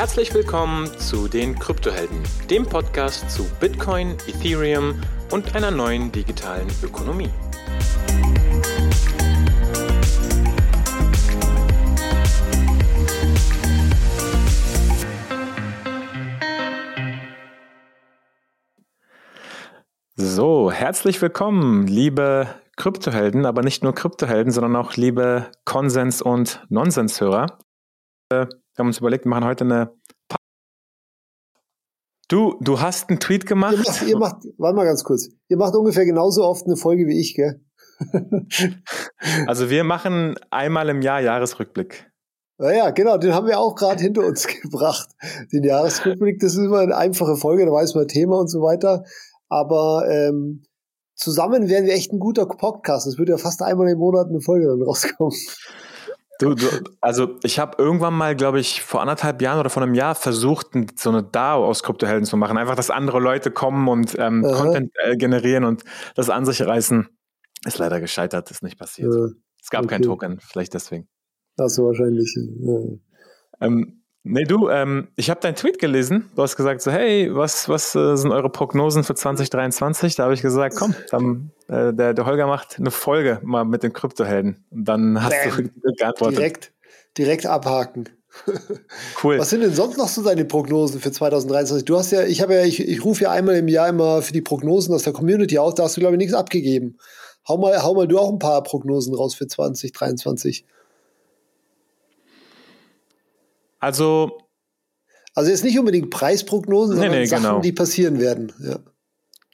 Herzlich willkommen zu den Kryptohelden, dem Podcast zu Bitcoin, Ethereum und einer neuen digitalen Ökonomie. So, herzlich willkommen, liebe Kryptohelden, aber nicht nur Kryptohelden, sondern auch liebe Konsens- und Nonsenshörer. Wir haben uns überlegt, wir machen heute eine. Pa du, du hast einen Tweet gemacht. Ihr macht, ihr macht, warte mal ganz kurz. Ihr macht ungefähr genauso oft eine Folge wie ich, gell? also wir machen einmal im Jahr Jahresrückblick. Naja, genau, den haben wir auch gerade hinter uns gebracht. Den Jahresrückblick, das ist immer eine einfache Folge, da weiß man Thema und so weiter. Aber ähm, zusammen wären wir echt ein guter Podcast. Es würde ja fast einmal im Monat eine Folge dann rauskommen. Du, du, also ich habe irgendwann mal, glaube ich, vor anderthalb Jahren oder vor einem Jahr versucht, so eine DAO aus Kryptohelden zu machen. Einfach, dass andere Leute kommen und ähm, Content äh, generieren und das an sich reißen. Ist leider gescheitert, ist nicht passiert. Ja, es gab okay. kein Token, vielleicht deswegen. Das so wahrscheinlich. Ja. Ähm, Nee, du, ähm, ich habe deinen Tweet gelesen. Du hast gesagt so, hey, was, was äh, sind eure Prognosen für 2023? Da habe ich gesagt, komm, dann, äh, der, der Holger macht eine Folge mal mit den Kryptohelden. Und dann hast Bam. du geantwortet. Direkt, direkt abhaken. Cool. Was sind denn sonst noch so deine Prognosen für 2023? Du hast ja, ich habe ja, ich, ich rufe ja einmal im Jahr immer für die Prognosen aus der Community auf, da hast du, glaube ich, nichts abgegeben. Hau mal, hau mal du auch ein paar Prognosen raus für 2023. Also. Also jetzt nicht unbedingt Preisprognosen, sondern nee, nee, Sachen, genau. die passieren werden. Ja.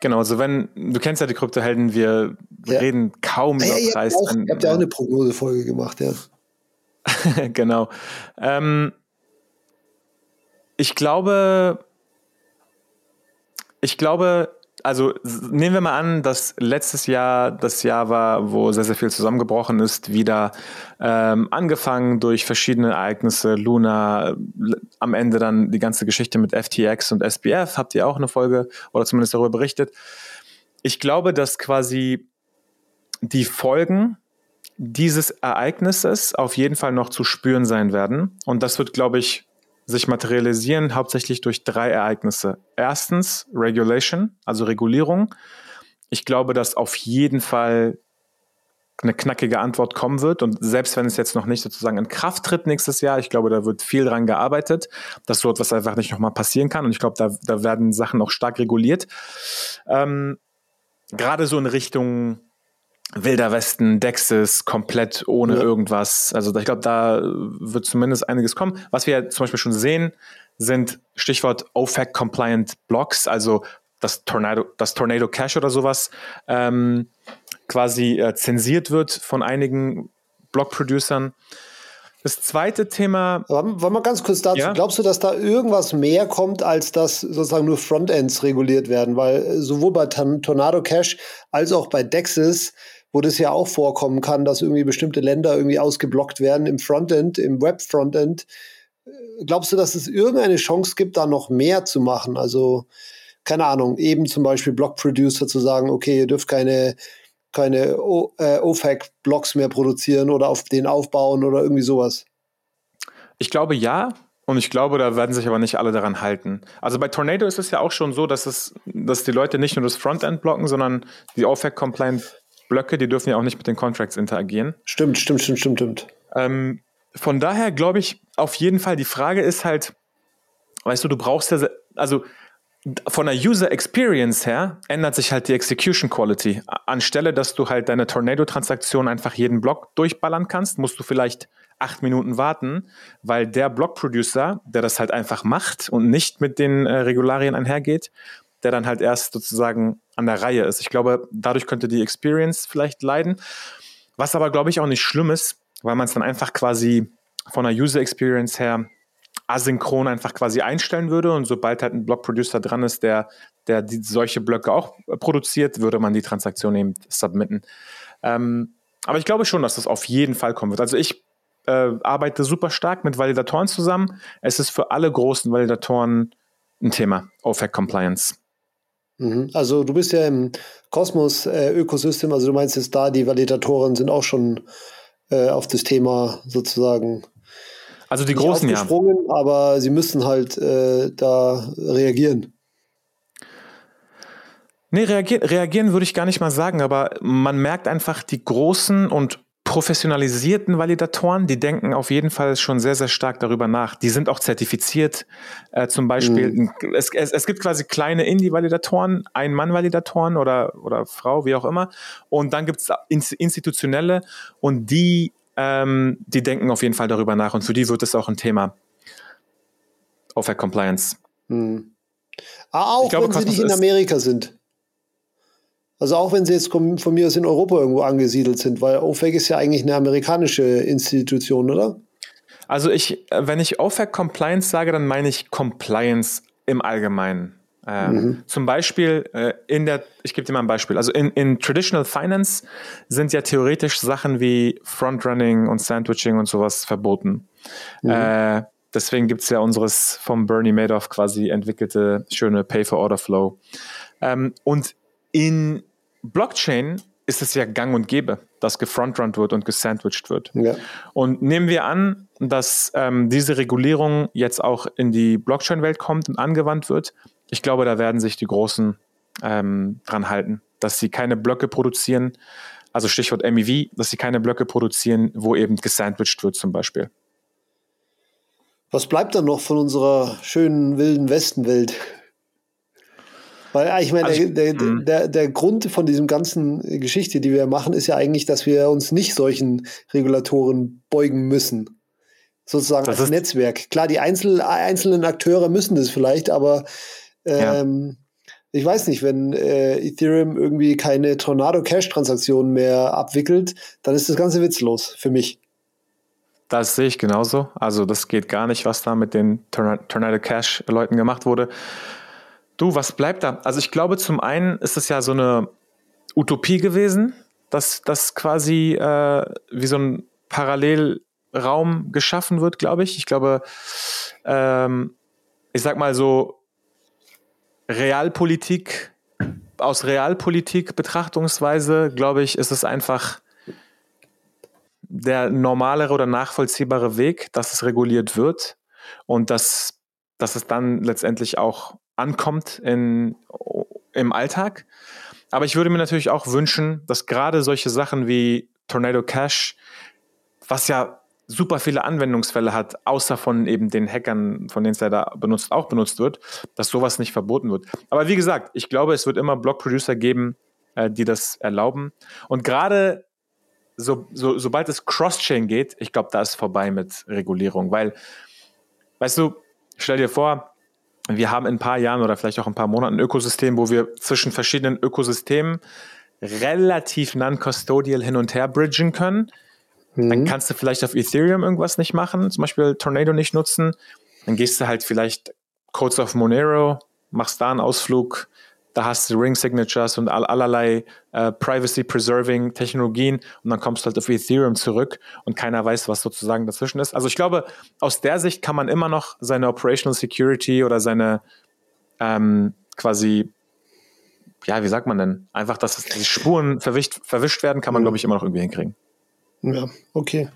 Genau, also wenn, du kennst ja die Kryptohelden, wir ja. reden kaum über ja, Preis. Ihr habt, ja auch eine Prognosefolge gemacht, ja. genau. Ähm, ich glaube, ich glaube, also nehmen wir mal an, dass letztes Jahr das Jahr war, wo sehr, sehr viel zusammengebrochen ist, wieder ähm, angefangen durch verschiedene Ereignisse, Luna, am Ende dann die ganze Geschichte mit FTX und SBF, habt ihr auch eine Folge oder zumindest darüber berichtet. Ich glaube, dass quasi die Folgen dieses Ereignisses auf jeden Fall noch zu spüren sein werden. Und das wird, glaube ich, sich materialisieren hauptsächlich durch drei Ereignisse. Erstens Regulation, also Regulierung. Ich glaube, dass auf jeden Fall eine knackige Antwort kommen wird. Und selbst wenn es jetzt noch nicht sozusagen in Kraft tritt nächstes Jahr, ich glaube, da wird viel dran gearbeitet, dass so etwas einfach nicht nochmal passieren kann. Und ich glaube, da, da werden Sachen auch stark reguliert. Ähm, Gerade so in Richtung Wilder Westen, Dexis, komplett ohne ja. irgendwas. Also ich glaube, da wird zumindest einiges kommen. Was wir zum Beispiel schon sehen, sind Stichwort OFAC-compliant Blocks, also das Tornado, das Tornado Cash oder sowas, ähm, quasi äh, zensiert wird von einigen Block-Producern. Das zweite Thema. Wollen wir ganz kurz dazu. Ja? Glaubst du, dass da irgendwas mehr kommt, als dass sozusagen nur Frontends reguliert werden? Weil äh, sowohl bei Tornado Cash als auch bei Dexis wo das ja auch vorkommen kann, dass irgendwie bestimmte Länder irgendwie ausgeblockt werden im Frontend, im Web-Frontend. Glaubst du, dass es irgendeine Chance gibt, da noch mehr zu machen? Also, keine Ahnung, eben zum Beispiel Block-Producer zu sagen, okay, ihr dürft keine, keine äh, OFAC-Blocks mehr produzieren oder auf den aufbauen oder irgendwie sowas? Ich glaube ja, und ich glaube, da werden sich aber nicht alle daran halten. Also bei Tornado ist es ja auch schon so, dass es, dass die Leute nicht nur das Frontend blocken, sondern die OFAC-Compliant Blöcke, die dürfen ja auch nicht mit den Contracts interagieren. Stimmt, stimmt, stimmt, stimmt, stimmt. Ähm, von daher glaube ich auf jeden Fall, die Frage ist halt, weißt du, du brauchst ja, also von der User Experience her ändert sich halt die Execution Quality. Anstelle, dass du halt deine Tornado-Transaktion einfach jeden Block durchballern kannst, musst du vielleicht acht Minuten warten, weil der Block-Producer, der das halt einfach macht und nicht mit den äh, Regularien einhergeht, der dann halt erst sozusagen an der Reihe ist. Ich glaube, dadurch könnte die Experience vielleicht leiden. Was aber, glaube ich, auch nicht schlimm ist, weil man es dann einfach quasi von der User Experience her asynchron einfach quasi einstellen würde und sobald halt ein Block-Producer dran ist, der, der die, solche Blöcke auch produziert, würde man die Transaktion eben submitten. Ähm, aber ich glaube schon, dass das auf jeden Fall kommen wird. Also ich äh, arbeite super stark mit Validatoren zusammen. Es ist für alle großen Validatoren ein Thema, OFAC Compliance. Mhm. Also du bist ja im Kosmos-Ökosystem, also du meinst jetzt da, die Validatoren sind auch schon äh, auf das Thema sozusagen Also die großen ja. Aber sie müssen halt äh, da reagieren. Nee, reagieren, reagieren würde ich gar nicht mal sagen, aber man merkt einfach die großen und professionalisierten Validatoren, die denken auf jeden Fall schon sehr, sehr stark darüber nach. Die sind auch zertifiziert. Äh, zum Beispiel, mhm. es, es, es gibt quasi kleine Indie-Validatoren, Ein-Mann-Validatoren oder, oder Frau, wie auch immer. Und dann gibt es institutionelle und die, ähm, die denken auf jeden Fall darüber nach. Und für die wird es auch ein Thema. OFAC Compliance. Mhm. Ah, auch glaube, wenn sie nicht in Amerika sind. Also auch wenn sie jetzt von mir aus in Europa irgendwo angesiedelt sind, weil OFAC ist ja eigentlich eine amerikanische Institution, oder? Also ich, äh, wenn ich OFAC Compliance sage, dann meine ich Compliance im Allgemeinen. Ähm, mhm. Zum Beispiel äh, in der, ich gebe dir mal ein Beispiel. Also in, in Traditional Finance sind ja theoretisch Sachen wie Frontrunning und Sandwiching und sowas verboten. Mhm. Äh, deswegen gibt es ja unseres vom Bernie Madoff quasi entwickelte schöne Pay-for-Order-Flow. Ähm, und in Blockchain ist es ja gang und gäbe, dass gefrontrunnt wird und gesandwiched wird. Ja. Und nehmen wir an, dass ähm, diese Regulierung jetzt auch in die Blockchain-Welt kommt und angewandt wird. Ich glaube, da werden sich die Großen ähm, dran halten, dass sie keine Blöcke produzieren, also Stichwort MEV, dass sie keine Blöcke produzieren, wo eben gesandwiched wird zum Beispiel. Was bleibt dann noch von unserer schönen wilden Westenwelt? Weil ich meine, also, der, der, mhm. der, der, Grund von diesem ganzen Geschichte, die wir machen, ist ja eigentlich, dass wir uns nicht solchen Regulatoren beugen müssen. Sozusagen als Netzwerk. Klar, die Einzel einzelnen Akteure müssen das vielleicht, aber ähm, ja. ich weiß nicht, wenn äh, Ethereum irgendwie keine Tornado Cash Transaktionen mehr abwickelt, dann ist das Ganze witzlos für mich. Das sehe ich genauso. Also das geht gar nicht, was da mit den Tornado Cash Leuten gemacht wurde. Du, was bleibt da? Also ich glaube, zum einen ist es ja so eine Utopie gewesen, dass das quasi äh, wie so ein Parallelraum geschaffen wird, glaube ich. Ich glaube, ähm, ich sag mal so, Realpolitik, aus Realpolitik Betrachtungsweise, glaube ich, ist es einfach der normalere oder nachvollziehbare Weg, dass es reguliert wird und dass, dass es dann letztendlich auch ankommt in, im Alltag. Aber ich würde mir natürlich auch wünschen, dass gerade solche Sachen wie Tornado Cash, was ja super viele Anwendungsfälle hat, außer von eben den Hackern, von denen es da benutzt, auch benutzt wird, dass sowas nicht verboten wird. Aber wie gesagt, ich glaube, es wird immer Block-Producer geben, äh, die das erlauben. Und gerade so, so, sobald es Cross-Chain geht, ich glaube, da ist vorbei mit Regulierung, weil, weißt du, stell dir vor, wir haben in ein paar Jahren oder vielleicht auch ein paar Monaten ein Ökosystem, wo wir zwischen verschiedenen Ökosystemen relativ non-custodial hin und her bridgen können. Mhm. Dann kannst du vielleicht auf Ethereum irgendwas nicht machen, zum Beispiel Tornado nicht nutzen. Dann gehst du halt vielleicht Codes of Monero, machst da einen Ausflug, da hast du Ring Signatures und all, allerlei äh, Privacy-Preserving Technologien und dann kommst du halt auf Ethereum zurück und keiner weiß, was sozusagen dazwischen ist. Also ich glaube, aus der Sicht kann man immer noch seine Operational Security oder seine ähm, quasi, ja, wie sagt man denn? Einfach, dass die Spuren verwischt, verwischt werden, kann man, glaube ich, immer noch irgendwie hinkriegen. Ja, okay.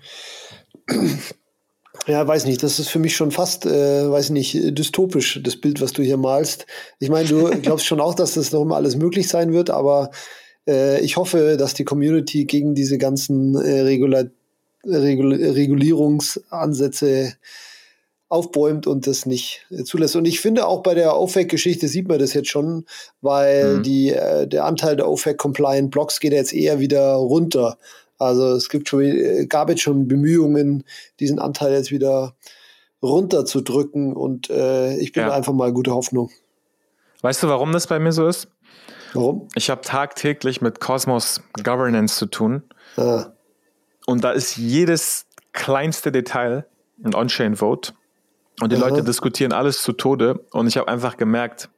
Ja, weiß nicht, das ist für mich schon fast, äh, weiß nicht, dystopisch, das Bild, was du hier malst. Ich meine, du glaubst schon auch, dass das noch immer alles möglich sein wird, aber äh, ich hoffe, dass die Community gegen diese ganzen äh, Regula Regul Regulierungsansätze aufbäumt und das nicht äh, zulässt. Und ich finde auch bei der OFAC-Geschichte sieht man das jetzt schon, weil mhm. die, äh, der Anteil der OFAC-compliant Blocks geht jetzt eher wieder runter. Also es gibt schon, gab jetzt schon Bemühungen, diesen Anteil jetzt wieder runterzudrücken und äh, ich bin ja. einfach mal gute Hoffnung. Weißt du, warum das bei mir so ist? Warum? Ich habe tagtäglich mit Cosmos Governance zu tun. Ah. Und da ist jedes kleinste Detail ein On-Chain-Vote. Und die Aha. Leute diskutieren alles zu Tode. Und ich habe einfach gemerkt,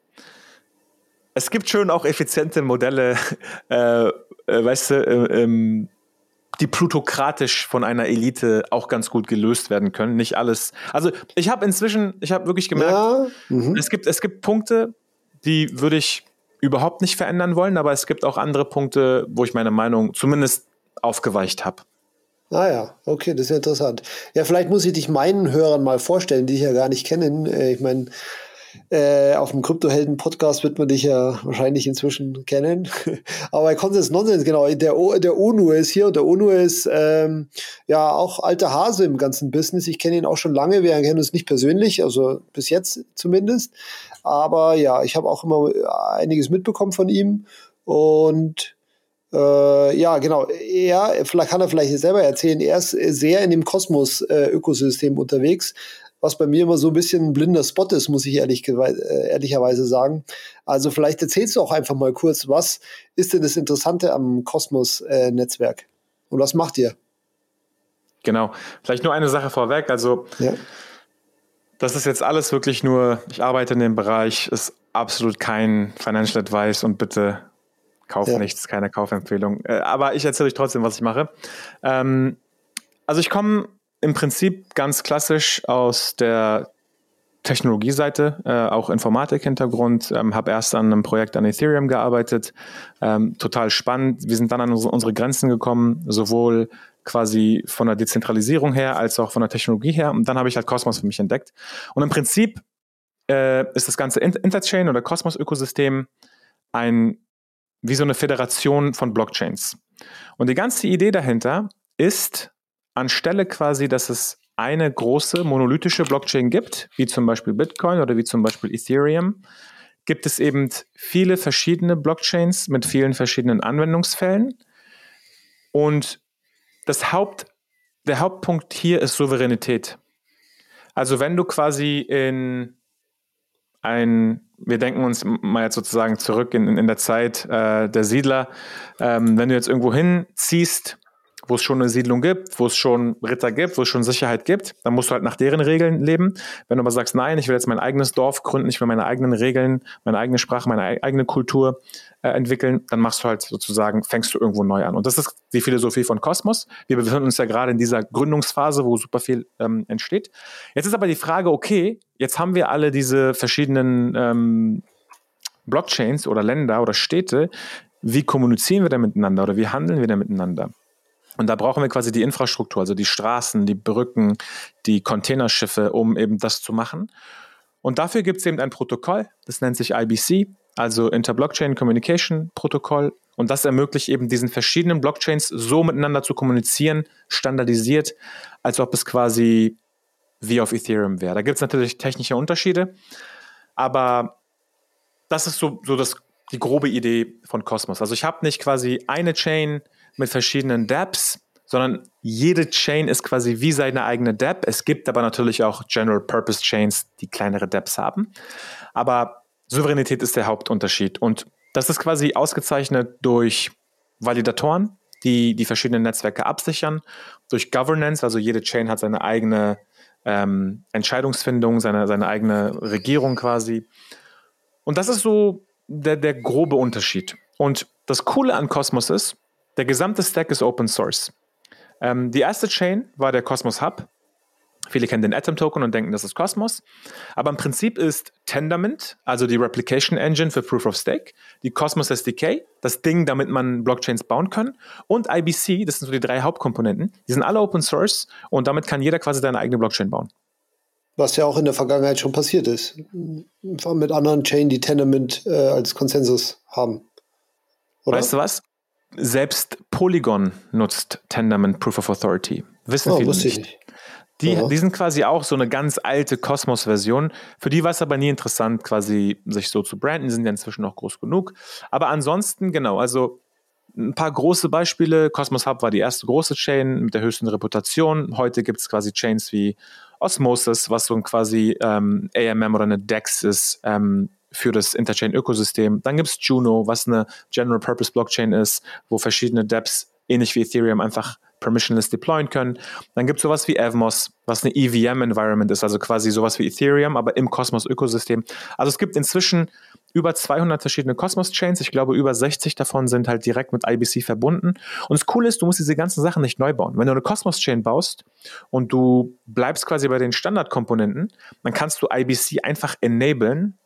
es gibt schon auch effiziente Modelle, äh, äh, weißt du, äh, die plutokratisch von einer Elite auch ganz gut gelöst werden können. Nicht alles. Also ich habe inzwischen, ich habe wirklich gemerkt, ja, mhm. es, gibt, es gibt Punkte, die würde ich überhaupt nicht verändern wollen, aber es gibt auch andere Punkte, wo ich meine Meinung zumindest aufgeweicht habe. Ah ja, okay, das ist interessant. Ja, vielleicht muss ich dich meinen Hörern mal vorstellen, die ich ja gar nicht kennen. Äh, ich meine, äh, auf dem Kryptohelden-Podcast wird man dich ja wahrscheinlich inzwischen kennen. Aber Konsens Nonsens, genau. Der, o, der UNU ist hier und der UNU ist ähm, ja auch alter Hase im ganzen Business. Ich kenne ihn auch schon lange. Wir kennen uns nicht persönlich, also bis jetzt zumindest. Aber ja, ich habe auch immer einiges mitbekommen von ihm. Und äh, ja, genau. Er, vielleicht kann er vielleicht selber erzählen, er ist sehr in dem Kosmos-Ökosystem äh, unterwegs was bei mir immer so ein bisschen ein blinder Spot ist, muss ich ehrlich, äh, ehrlicherweise sagen. Also vielleicht erzählst du auch einfach mal kurz, was ist denn das Interessante am Kosmos-Netzwerk äh, und was macht ihr? Genau, vielleicht nur eine Sache vorweg. Also ja. das ist jetzt alles wirklich nur, ich arbeite in dem Bereich, ist absolut kein Financial Advice und bitte kauf ja. nichts, keine Kaufempfehlung. Äh, aber ich erzähle euch trotzdem, was ich mache. Ähm, also ich komme im Prinzip ganz klassisch aus der Technologieseite, äh, auch Informatik-Hintergrund, ähm, habe erst an einem Projekt an Ethereum gearbeitet, ähm, total spannend. Wir sind dann an unsere, Grenzen gekommen, sowohl quasi von der Dezentralisierung her als auch von der Technologie her. Und dann habe ich halt Cosmos für mich entdeckt. Und im Prinzip äh, ist das ganze Interchain oder Cosmos-Ökosystem ein wie so eine Föderation von Blockchains. Und die ganze Idee dahinter ist, anstelle quasi, dass es eine große monolithische Blockchain gibt, wie zum Beispiel Bitcoin oder wie zum Beispiel Ethereum, gibt es eben viele verschiedene Blockchains mit vielen verschiedenen Anwendungsfällen. Und das Haupt, der Hauptpunkt hier ist Souveränität. Also wenn du quasi in ein, wir denken uns mal jetzt sozusagen zurück in, in der Zeit äh, der Siedler, ähm, wenn du jetzt irgendwo hinziehst wo es schon eine Siedlung gibt, wo es schon Ritter gibt, wo es schon Sicherheit gibt, dann musst du halt nach deren Regeln leben. Wenn du aber sagst, nein, ich will jetzt mein eigenes Dorf gründen, ich will meine eigenen Regeln, meine eigene Sprache, meine eigene Kultur äh, entwickeln, dann machst du halt sozusagen, fängst du irgendwo neu an. Und das ist die Philosophie von Kosmos. Wir befinden uns ja gerade in dieser Gründungsphase, wo super viel ähm, entsteht. Jetzt ist aber die Frage, okay, jetzt haben wir alle diese verschiedenen ähm, Blockchains oder Länder oder Städte. Wie kommunizieren wir da miteinander oder wie handeln wir da miteinander? Und da brauchen wir quasi die Infrastruktur, also die Straßen, die Brücken, die Containerschiffe, um eben das zu machen. Und dafür gibt es eben ein Protokoll, das nennt sich IBC, also Interblockchain Communication Protokoll. Und das ermöglicht eben diesen verschiedenen Blockchains so miteinander zu kommunizieren, standardisiert, als ob es quasi wie auf Ethereum wäre. Da gibt es natürlich technische Unterschiede, aber das ist so, so das, die grobe Idee von Cosmos. Also ich habe nicht quasi eine Chain, mit verschiedenen dApps, sondern jede Chain ist quasi wie seine eigene dApp. Es gibt aber natürlich auch General Purpose Chains, die kleinere dApps haben. Aber Souveränität ist der Hauptunterschied. Und das ist quasi ausgezeichnet durch Validatoren, die die verschiedenen Netzwerke absichern, durch Governance, also jede Chain hat seine eigene ähm, Entscheidungsfindung, seine, seine eigene Regierung quasi. Und das ist so der, der grobe Unterschied. Und das Coole an Cosmos ist, der gesamte Stack ist Open Source. Ähm, die erste Chain war der Cosmos Hub. Viele kennen den Atom Token und denken, das ist Cosmos. Aber im Prinzip ist Tendermint, also die Replication Engine für Proof of Stake, die Cosmos SDK, das Ding, damit man Blockchains bauen kann, und IBC, das sind so die drei Hauptkomponenten. Die sind alle Open Source und damit kann jeder quasi seine eigene Blockchain bauen. Was ja auch in der Vergangenheit schon passiert ist. Mit anderen Chain, die Tendermint äh, als Konsensus haben. Oder? Weißt du was? Selbst Polygon nutzt Tendermint Proof of Authority. Wissen oh, viele nicht. nicht. Die, die sind quasi auch so eine ganz alte Cosmos-Version. Für die war es aber nie interessant, quasi sich so zu branden. Die sind ja inzwischen auch groß genug. Aber ansonsten, genau, also ein paar große Beispiele. Cosmos Hub war die erste große Chain mit der höchsten Reputation. Heute gibt es quasi Chains wie Osmosis, was so ein quasi ähm, AMM oder eine DEX ist, ähm, für das Interchain-Ökosystem. Dann gibt es Juno, was eine General-Purpose-Blockchain ist, wo verschiedene Dapps ähnlich wie Ethereum einfach permissionless deployen können. Dann gibt es sowas wie Evmos, was eine EVM-Environment ist, also quasi sowas wie Ethereum, aber im Cosmos-Ökosystem. Also es gibt inzwischen über 200 verschiedene Cosmos-Chains. Ich glaube, über 60 davon sind halt direkt mit IBC verbunden. Und das Coole ist, du musst diese ganzen Sachen nicht neu bauen. Wenn du eine Cosmos-Chain baust und du bleibst quasi bei den Standardkomponenten, dann kannst du IBC einfach enablen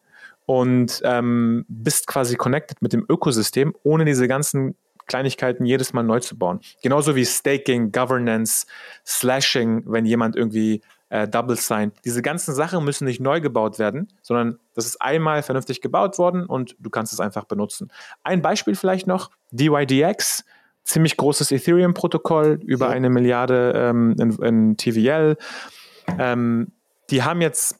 und ähm, bist quasi connected mit dem Ökosystem, ohne diese ganzen Kleinigkeiten jedes Mal neu zu bauen. Genauso wie Staking, Governance, Slashing, wenn jemand irgendwie äh, Double Sign. Diese ganzen Sachen müssen nicht neu gebaut werden, sondern das ist einmal vernünftig gebaut worden und du kannst es einfach benutzen. Ein Beispiel vielleicht noch, DYDX, ziemlich großes Ethereum-Protokoll, über ja. eine Milliarde ähm, in, in, TVL. Ähm, die haben jetzt,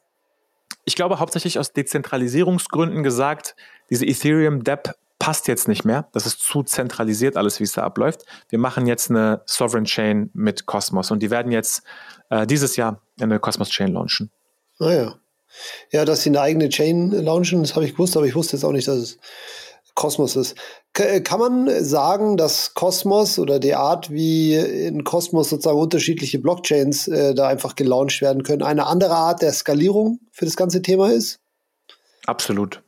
ich glaube, hauptsächlich aus Dezentralisierungsgründen gesagt, diese Ethereum-Dep passt jetzt nicht mehr. Das ist zu zentralisiert alles, wie es da abläuft. Wir machen jetzt eine Sovereign Chain mit Cosmos und die werden jetzt äh, dieses Jahr eine Cosmos Chain launchen. Ah ja. Ja, dass sie eine eigene Chain launchen, das habe ich gewusst, aber ich wusste jetzt auch nicht, dass es Kosmos ist. K kann man sagen, dass Kosmos oder die Art, wie in Kosmos sozusagen unterschiedliche Blockchains äh, da einfach gelauncht werden können, eine andere Art der Skalierung für das ganze Thema ist? Absolut.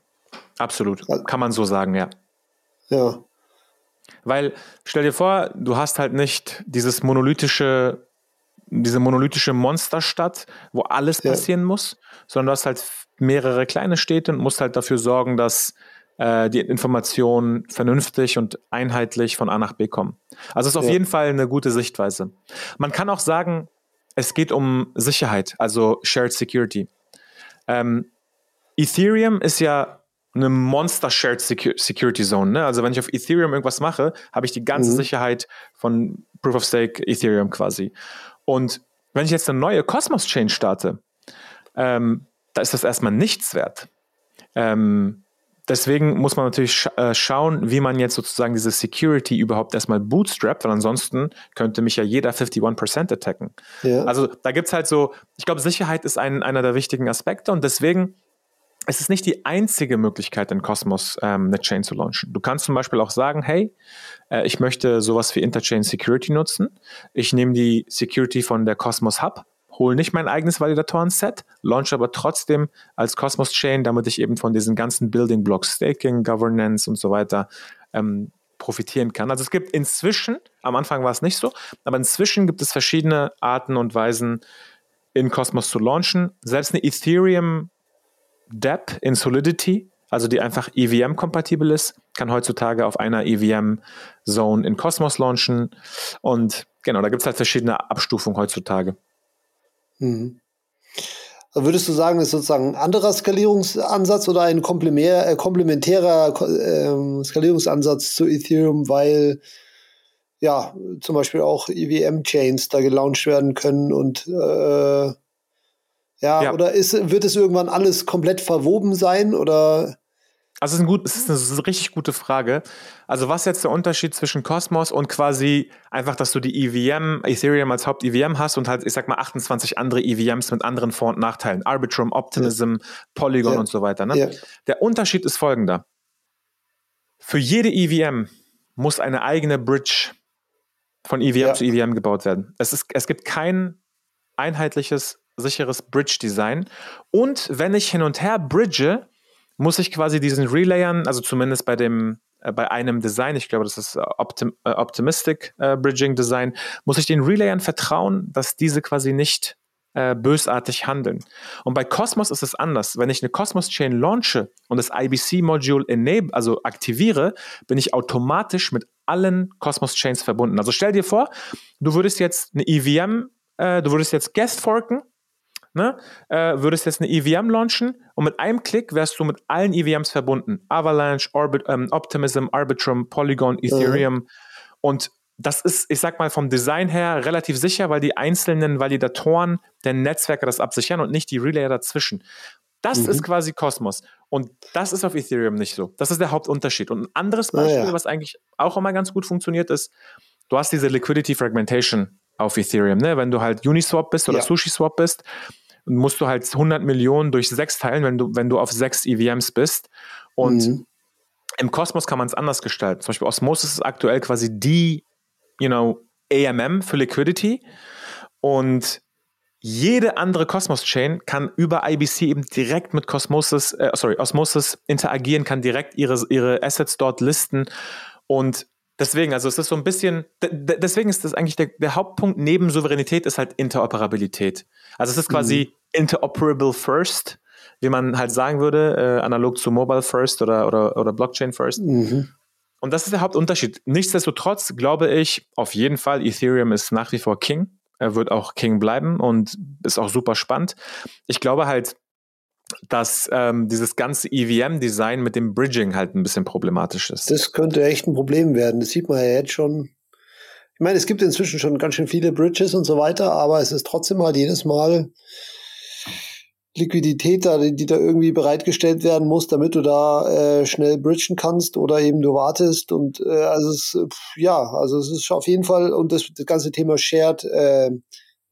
Absolut. Kann man so sagen, ja. Ja. Weil, stell dir vor, du hast halt nicht dieses monolithische, diese monolithische Monsterstadt, wo alles passieren ja. muss, sondern du hast halt mehrere kleine Städte und musst halt dafür sorgen, dass äh, die Informationen vernünftig und einheitlich von A nach B kommen. Also es ist auf ja. jeden Fall eine gute Sichtweise. Man kann auch sagen, es geht um Sicherheit, also Shared Security. Ähm, Ethereum ist ja eine Monster Shared Security Zone. Ne? Also wenn ich auf Ethereum irgendwas mache, habe ich die ganze mhm. Sicherheit von Proof of Stake Ethereum quasi. Und wenn ich jetzt eine neue Cosmos Chain starte, ähm, da ist das erstmal nichts wert. Ähm, deswegen muss man natürlich sch äh, schauen, wie man jetzt sozusagen diese Security überhaupt erstmal bootstrapt, weil ansonsten könnte mich ja jeder 51% attacken. Ja. Also da gibt es halt so, ich glaube, Sicherheit ist ein, einer der wichtigen Aspekte und deswegen es ist nicht die einzige Möglichkeit, in Cosmos ähm, eine Chain zu launchen. Du kannst zum Beispiel auch sagen, hey, äh, ich möchte sowas wie Interchain Security nutzen. Ich nehme die Security von der Cosmos Hub hole nicht mein eigenes Validatoren-Set, launch aber trotzdem als Cosmos Chain, damit ich eben von diesen ganzen Building Blocks, Staking, Governance und so weiter ähm, profitieren kann. Also es gibt inzwischen, am Anfang war es nicht so, aber inzwischen gibt es verschiedene Arten und Weisen, in Cosmos zu launchen. Selbst eine Ethereum DApp in Solidity, also die einfach EVM-kompatibel ist, kann heutzutage auf einer EVM-Zone in Cosmos launchen. Und genau, da gibt es halt verschiedene Abstufungen heutzutage. Mhm. Also würdest du sagen, ist sozusagen ein anderer Skalierungsansatz oder ein äh, komplementärer äh, Skalierungsansatz zu Ethereum, weil ja zum Beispiel auch EVM-Chains da gelauncht werden können und äh, ja, ja, oder ist, wird es irgendwann alles komplett verwoben sein oder also es ist, ein gut, es ist eine richtig gute Frage. Also was ist jetzt der Unterschied zwischen Cosmos und quasi einfach, dass du die EVM, Ethereum als Haupt-EVM hast und halt, ich sag mal, 28 andere EVMs mit anderen Vor- und Nachteilen. Arbitrum, Optimism, ja. Polygon ja. und so weiter. Ne? Ja. Der Unterschied ist folgender. Für jede EVM muss eine eigene Bridge von EVM zu EVM gebaut werden. Es, ist, es gibt kein einheitliches, sicheres Bridge-Design. Und wenn ich hin und her bridge, muss ich quasi diesen Relayern, also zumindest bei dem äh, bei einem Design, ich glaube, das ist äh, Optim äh, Optimistic äh, Bridging Design, muss ich den Relayern vertrauen, dass diese quasi nicht bösartig handeln. Und bei Cosmos ist es anders. Wenn ich eine Cosmos Chain launche und das IBC Module enable, also aktiviere, bin ich automatisch mit allen Cosmos Chains verbunden. Also stell dir vor, du würdest jetzt eine EVM, äh, du würdest jetzt Guest forken ne, äh, würdest jetzt eine EVM launchen und mit einem Klick wärst du mit allen EVMs verbunden. Avalanche, Orbit, ähm, Optimism, Arbitrum, Polygon, mhm. Ethereum. Mhm. Und das ist, ich sag mal, vom Design her relativ sicher, weil die einzelnen Validatoren der Netzwerke das absichern und nicht die Relayer dazwischen. Das mhm. ist quasi Cosmos. Und das ist auf Ethereum nicht so. Das ist der Hauptunterschied. Und ein anderes Beispiel, ah, ja. was eigentlich auch immer ganz gut funktioniert, ist, du hast diese Liquidity Fragmentation auf Ethereum. Ne? Wenn du halt Uniswap bist oder ja. SushiSwap bist, musst du halt 100 Millionen durch sechs teilen, wenn du, wenn du auf sechs EVMs bist. Und mhm. im Kosmos kann man es anders gestalten. Zum Beispiel Osmosis ist aktuell quasi die, you know, AMM für Liquidity. Und jede andere Cosmos-Chain kann über IBC eben direkt mit Cosmosis, äh, sorry, Osmosis interagieren, kann direkt ihre, ihre Assets dort listen. Und Deswegen, also es ist so ein bisschen, deswegen ist das eigentlich der, der Hauptpunkt neben Souveränität ist halt Interoperabilität. Also es ist quasi mhm. interoperable first, wie man halt sagen würde, äh, analog zu Mobile first oder, oder, oder Blockchain first. Mhm. und das ist der Hauptunterschied. Nichtsdestotrotz glaube ich auf jeden Fall, Ethereum ist nach wie vor King. Er wird auch King bleiben und ist auch super spannend. Ich glaube halt, dass ähm, dieses ganze EVM-Design mit dem Bridging halt ein bisschen problematisch ist. Das könnte echt ein Problem werden. Das sieht man ja jetzt schon. Ich meine, es gibt inzwischen schon ganz schön viele Bridges und so weiter, aber es ist trotzdem halt jedes Mal Liquidität da, die da irgendwie bereitgestellt werden muss, damit du da äh, schnell bridgen kannst oder eben du wartest und äh, also es ja, also es ist auf jeden Fall und das, das ganze Thema Shared äh,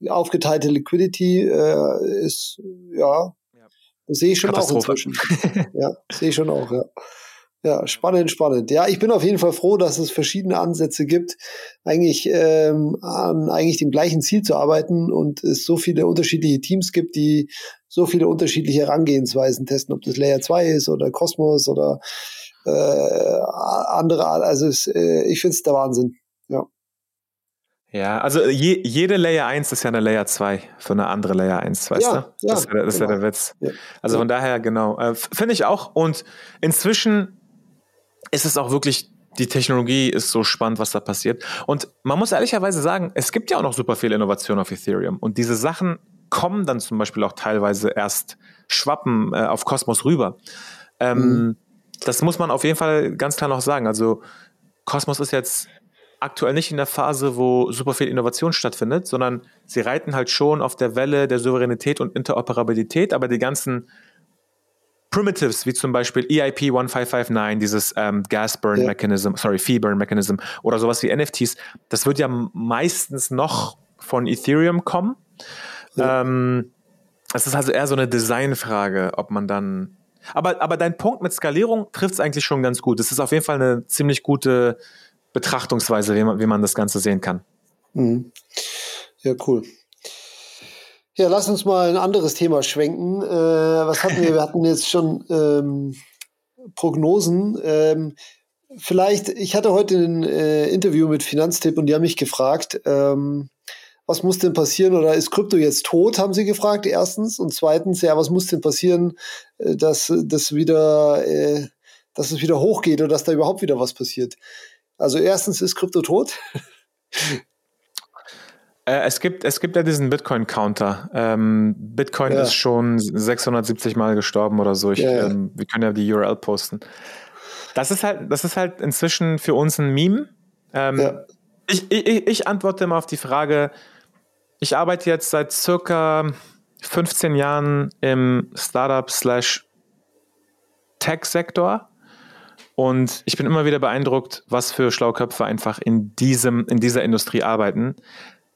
aufgeteilte Liquidity äh, ist ja, ja. sehe ich schon auch inzwischen. ja, sehe ich schon auch, ja. Ja, spannend, spannend. Ja, ich bin auf jeden Fall froh, dass es verschiedene Ansätze gibt, eigentlich ähm, an eigentlich dem gleichen Ziel zu arbeiten und es so viele unterschiedliche Teams gibt, die so viele unterschiedliche Herangehensweisen testen, ob das Layer 2 ist oder Cosmos oder äh, andere. Also es, äh, ich finde es der Wahnsinn. Ja. Also je, jede Layer 1 ist ja eine Layer 2 für eine andere Layer 1, weißt ja, du? Ja, das, ist ja, das ist ja der Witz. Ja. Also von daher, genau. Äh, Finde ich auch. Und inzwischen ist es auch wirklich, die Technologie ist so spannend, was da passiert. Und man muss ehrlicherweise sagen, es gibt ja auch noch super viel Innovation auf Ethereum. Und diese Sachen kommen dann zum Beispiel auch teilweise erst schwappen äh, auf Cosmos rüber. Ähm, mhm. Das muss man auf jeden Fall ganz klar noch sagen. Also Cosmos ist jetzt aktuell nicht in der Phase, wo super viel Innovation stattfindet, sondern sie reiten halt schon auf der Welle der Souveränität und Interoperabilität, aber die ganzen Primitives, wie zum Beispiel EIP 1559, dieses ähm, Gas Burn ja. Mechanism, sorry, Fee Burn Mechanism oder sowas wie NFTs, das wird ja meistens noch von Ethereum kommen. Ja. Ähm, es ist also eher so eine Designfrage, ob man dann. Aber, aber dein Punkt mit Skalierung trifft es eigentlich schon ganz gut. Es ist auf jeden Fall eine ziemlich gute Betrachtungsweise, wie man, wie man das Ganze sehen kann. Mhm. Ja, cool. Ja, lass uns mal ein anderes Thema schwenken. Äh, was hatten wir? Wir hatten jetzt schon ähm, Prognosen. Ähm, vielleicht, ich hatte heute ein äh, Interview mit Finanztipp und die haben mich gefragt, ähm, was muss denn passieren oder ist Krypto jetzt tot, haben sie gefragt, erstens. Und zweitens, ja, was muss denn passieren, äh, dass das wieder, äh, dass es wieder hochgeht oder dass da überhaupt wieder was passiert? Also erstens ist Krypto tot. Äh, es, gibt, es gibt ja diesen Bitcoin-Counter. Ähm, Bitcoin ja. ist schon 670 Mal gestorben oder so. Ich, ja, ja. Ähm, wir können ja die URL posten. Das ist halt, das ist halt inzwischen für uns ein Meme. Ähm, ich, ich, ich antworte immer auf die Frage, ich arbeite jetzt seit circa 15 Jahren im Startup slash Tech-Sektor und ich bin immer wieder beeindruckt, was für Schlauköpfe einfach in, diesem, in dieser Industrie arbeiten.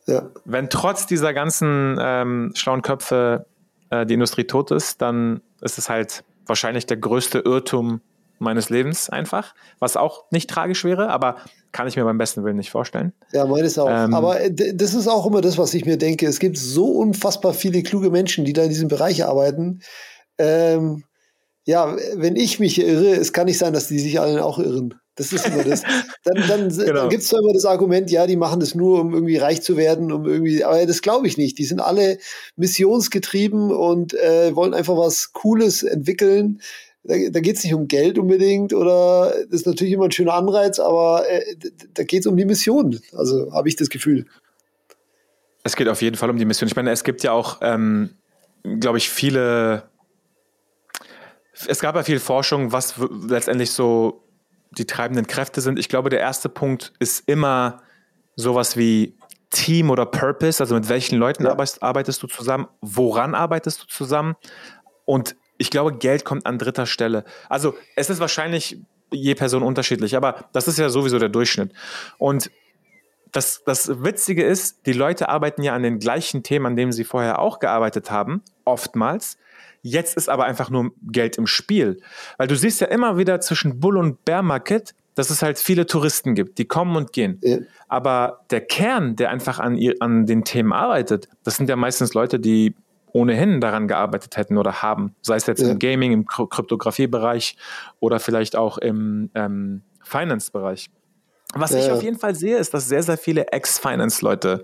Ja. Wenn trotz dieser ganzen ähm, schlauen Köpfe äh, die Industrie tot ist, dann ist es halt wahrscheinlich der größte Irrtum meines Lebens einfach, was auch nicht tragisch wäre, aber kann ich mir beim besten Willen nicht vorstellen. Ja, meines auch. Ähm, aber äh, das ist auch immer das, was ich mir denke. Es gibt so unfassbar viele kluge Menschen, die da in diesem Bereich arbeiten. Ähm, ja, wenn ich mich irre, es kann nicht sein, dass die sich alle auch irren. Das ist immer das. Dann, dann, genau. dann gibt es zwar immer das Argument, ja, die machen das nur, um irgendwie reich zu werden, um irgendwie, aber das glaube ich nicht. Die sind alle missionsgetrieben und äh, wollen einfach was Cooles entwickeln. Da, da geht es nicht um Geld unbedingt oder das ist natürlich immer ein schöner Anreiz, aber äh, da geht es um die Mission. Also habe ich das Gefühl. Es geht auf jeden Fall um die Mission. Ich meine, es gibt ja auch, ähm, glaube ich, viele. Es gab ja viel Forschung, was letztendlich so die treibenden Kräfte sind. Ich glaube, der erste Punkt ist immer sowas wie Team oder Purpose, also mit welchen Leuten ja. arbeitest, arbeitest, du zusammen, woran arbeitest du zusammen und ich glaube, Geld kommt an dritter Stelle. Also es ist wahrscheinlich je Person unterschiedlich, aber das ist ja sowieso der Durchschnitt. Und das, das Witzige ist, die Leute arbeiten ja an den gleichen Themen, an denen sie vorher auch gearbeitet haben, oftmals. Jetzt ist aber einfach nur Geld im Spiel. Weil du siehst ja immer wieder zwischen Bull und Bear Market, dass es halt viele Touristen gibt, die kommen und gehen. Ja. Aber der Kern, der einfach an, an den Themen arbeitet, das sind ja meistens Leute, die ohnehin daran gearbeitet hätten oder haben. Sei es jetzt ja. im Gaming, im Kryptografiebereich oder vielleicht auch im ähm, Finance-Bereich. Was ja. ich auf jeden Fall sehe, ist, dass sehr, sehr viele Ex-Finance-Leute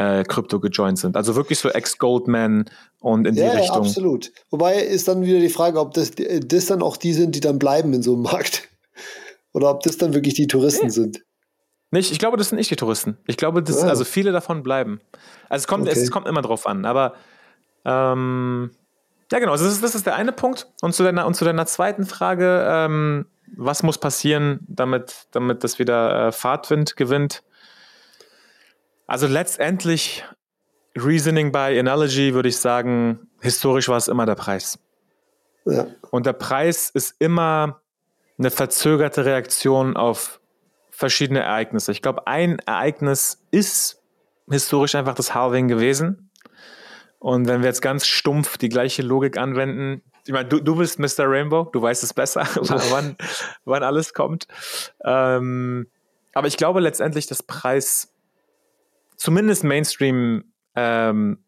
äh, Krypto gejoint sind. Also wirklich so Ex-Goldman und in ja, die Richtung. Ja, absolut. Wobei ist dann wieder die Frage, ob das, das dann auch die sind, die dann bleiben in so einem Markt. Oder ob das dann wirklich die Touristen nee. sind. Nicht, ich glaube, das sind nicht die Touristen. Ich glaube, das, ja. Ah. also viele davon bleiben. Also es kommt, okay. es kommt immer drauf an, aber ähm, ja, genau, das ist, das ist der eine Punkt. Und zu deiner, und zu deiner zweiten Frage, ähm, was muss passieren, damit, damit das wieder äh, Fahrtwind gewinnt? Also letztendlich, Reasoning by Analogy, würde ich sagen, historisch war es immer der Preis. Ja. Und der Preis ist immer eine verzögerte Reaktion auf verschiedene Ereignisse. Ich glaube, ein Ereignis ist historisch einfach das Halving gewesen. Und wenn wir jetzt ganz stumpf die gleiche Logik anwenden, ich meine, du, du bist Mr. Rainbow, du weißt es besser, wann, wann alles kommt. Ähm, aber ich glaube letztendlich, dass Preis zumindest Mainstream ähm,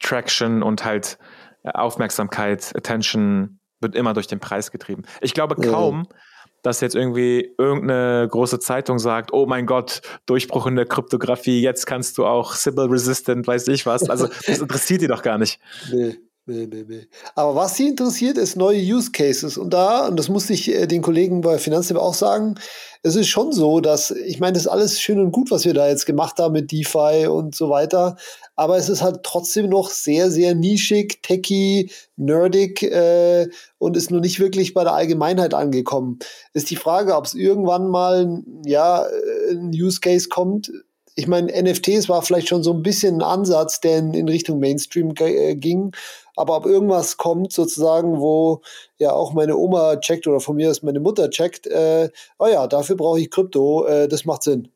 Traction und halt Aufmerksamkeit, Attention wird immer durch den Preis getrieben. Ich glaube kaum, ja. dass jetzt irgendwie irgendeine große Zeitung sagt, oh mein Gott, Durchbruch in der Kryptographie, jetzt kannst du auch Sybil Resistant, weiß ich was. Also das interessiert die doch gar nicht. Nee. Nee, nee, nee. Aber was sie interessiert, ist neue Use Cases. Und da, und das musste ich äh, den Kollegen bei Finanztipp auch sagen, es ist schon so, dass, ich meine, das ist alles schön und gut, was wir da jetzt gemacht haben mit DeFi und so weiter. Aber es ist halt trotzdem noch sehr, sehr nischig, techy, nerdig äh, und ist noch nicht wirklich bei der Allgemeinheit angekommen. Ist die Frage, ob es irgendwann mal ja, äh, ein Use Case kommt, ich meine, NFTs war vielleicht schon so ein bisschen ein Ansatz, der in, in Richtung Mainstream äh, ging. Aber ob irgendwas kommt, sozusagen, wo ja auch meine Oma checkt oder von mir ist meine Mutter checkt, äh, oh ja, dafür brauche ich Krypto, äh, das macht Sinn.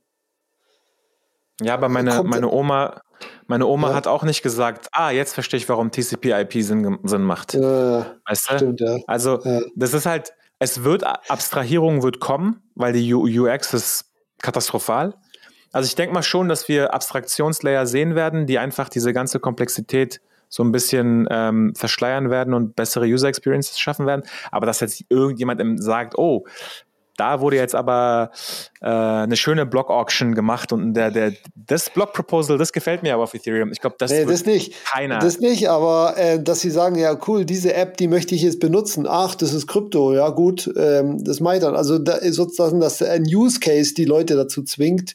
Ja, aber meine, meine Oma, meine Oma ja. hat auch nicht gesagt, ah, jetzt verstehe ich, warum TCP/IP Sinn, Sinn macht. Ja, weißt du? Stimmt, ja. Also, ja. das ist halt, es wird, Abstrahierung wird kommen, weil die UX ist katastrophal. Also ich denke mal schon, dass wir Abstraktionslayer sehen werden, die einfach diese ganze Komplexität so ein bisschen ähm, verschleiern werden und bessere User Experiences schaffen werden. Aber dass jetzt irgendjemand sagt, oh, da wurde jetzt aber äh, eine schöne Block-Auction gemacht und der, der, das Block-Proposal, das gefällt mir aber auf Ethereum. Ich glaube, das, nee, das nicht. keiner. Das nicht, aber äh, dass sie sagen, ja cool, diese App, die möchte ich jetzt benutzen. Ach, das ist Krypto, ja gut, ähm, das macht dann. Also da ist sozusagen, dass ein Use Case die Leute dazu zwingt,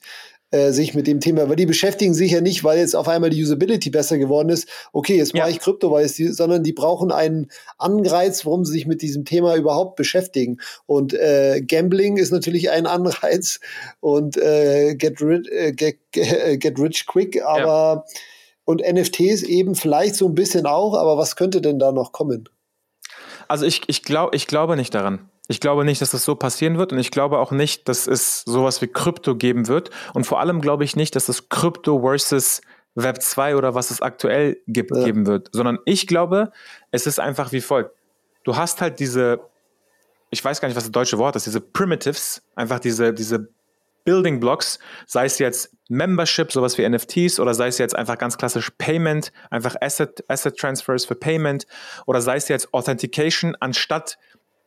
äh, sich mit dem Thema, weil die beschäftigen sich ja nicht, weil jetzt auf einmal die Usability besser geworden ist. Okay, jetzt ja. mache ich Krypto, weil es die, sondern die brauchen einen Anreiz, warum sie sich mit diesem Thema überhaupt beschäftigen. Und äh, Gambling ist natürlich ein Anreiz und äh, get, rid, äh, get, get rich quick, aber ja. und NFTs eben vielleicht so ein bisschen auch, aber was könnte denn da noch kommen? Also ich, ich, glaub, ich glaube nicht daran. Ich glaube nicht, dass das so passieren wird und ich glaube auch nicht, dass es sowas wie Krypto geben wird. Und vor allem glaube ich nicht, dass es Krypto versus Web 2 oder was es aktuell gibt, ja. geben wird, sondern ich glaube, es ist einfach wie folgt. Du hast halt diese, ich weiß gar nicht, was das deutsche Wort ist, diese Primitives, einfach diese, diese Building Blocks, sei es jetzt Membership, sowas wie NFTs, oder sei es jetzt einfach ganz klassisch Payment, einfach Asset, Asset Transfers für Payment, oder sei es jetzt Authentication, anstatt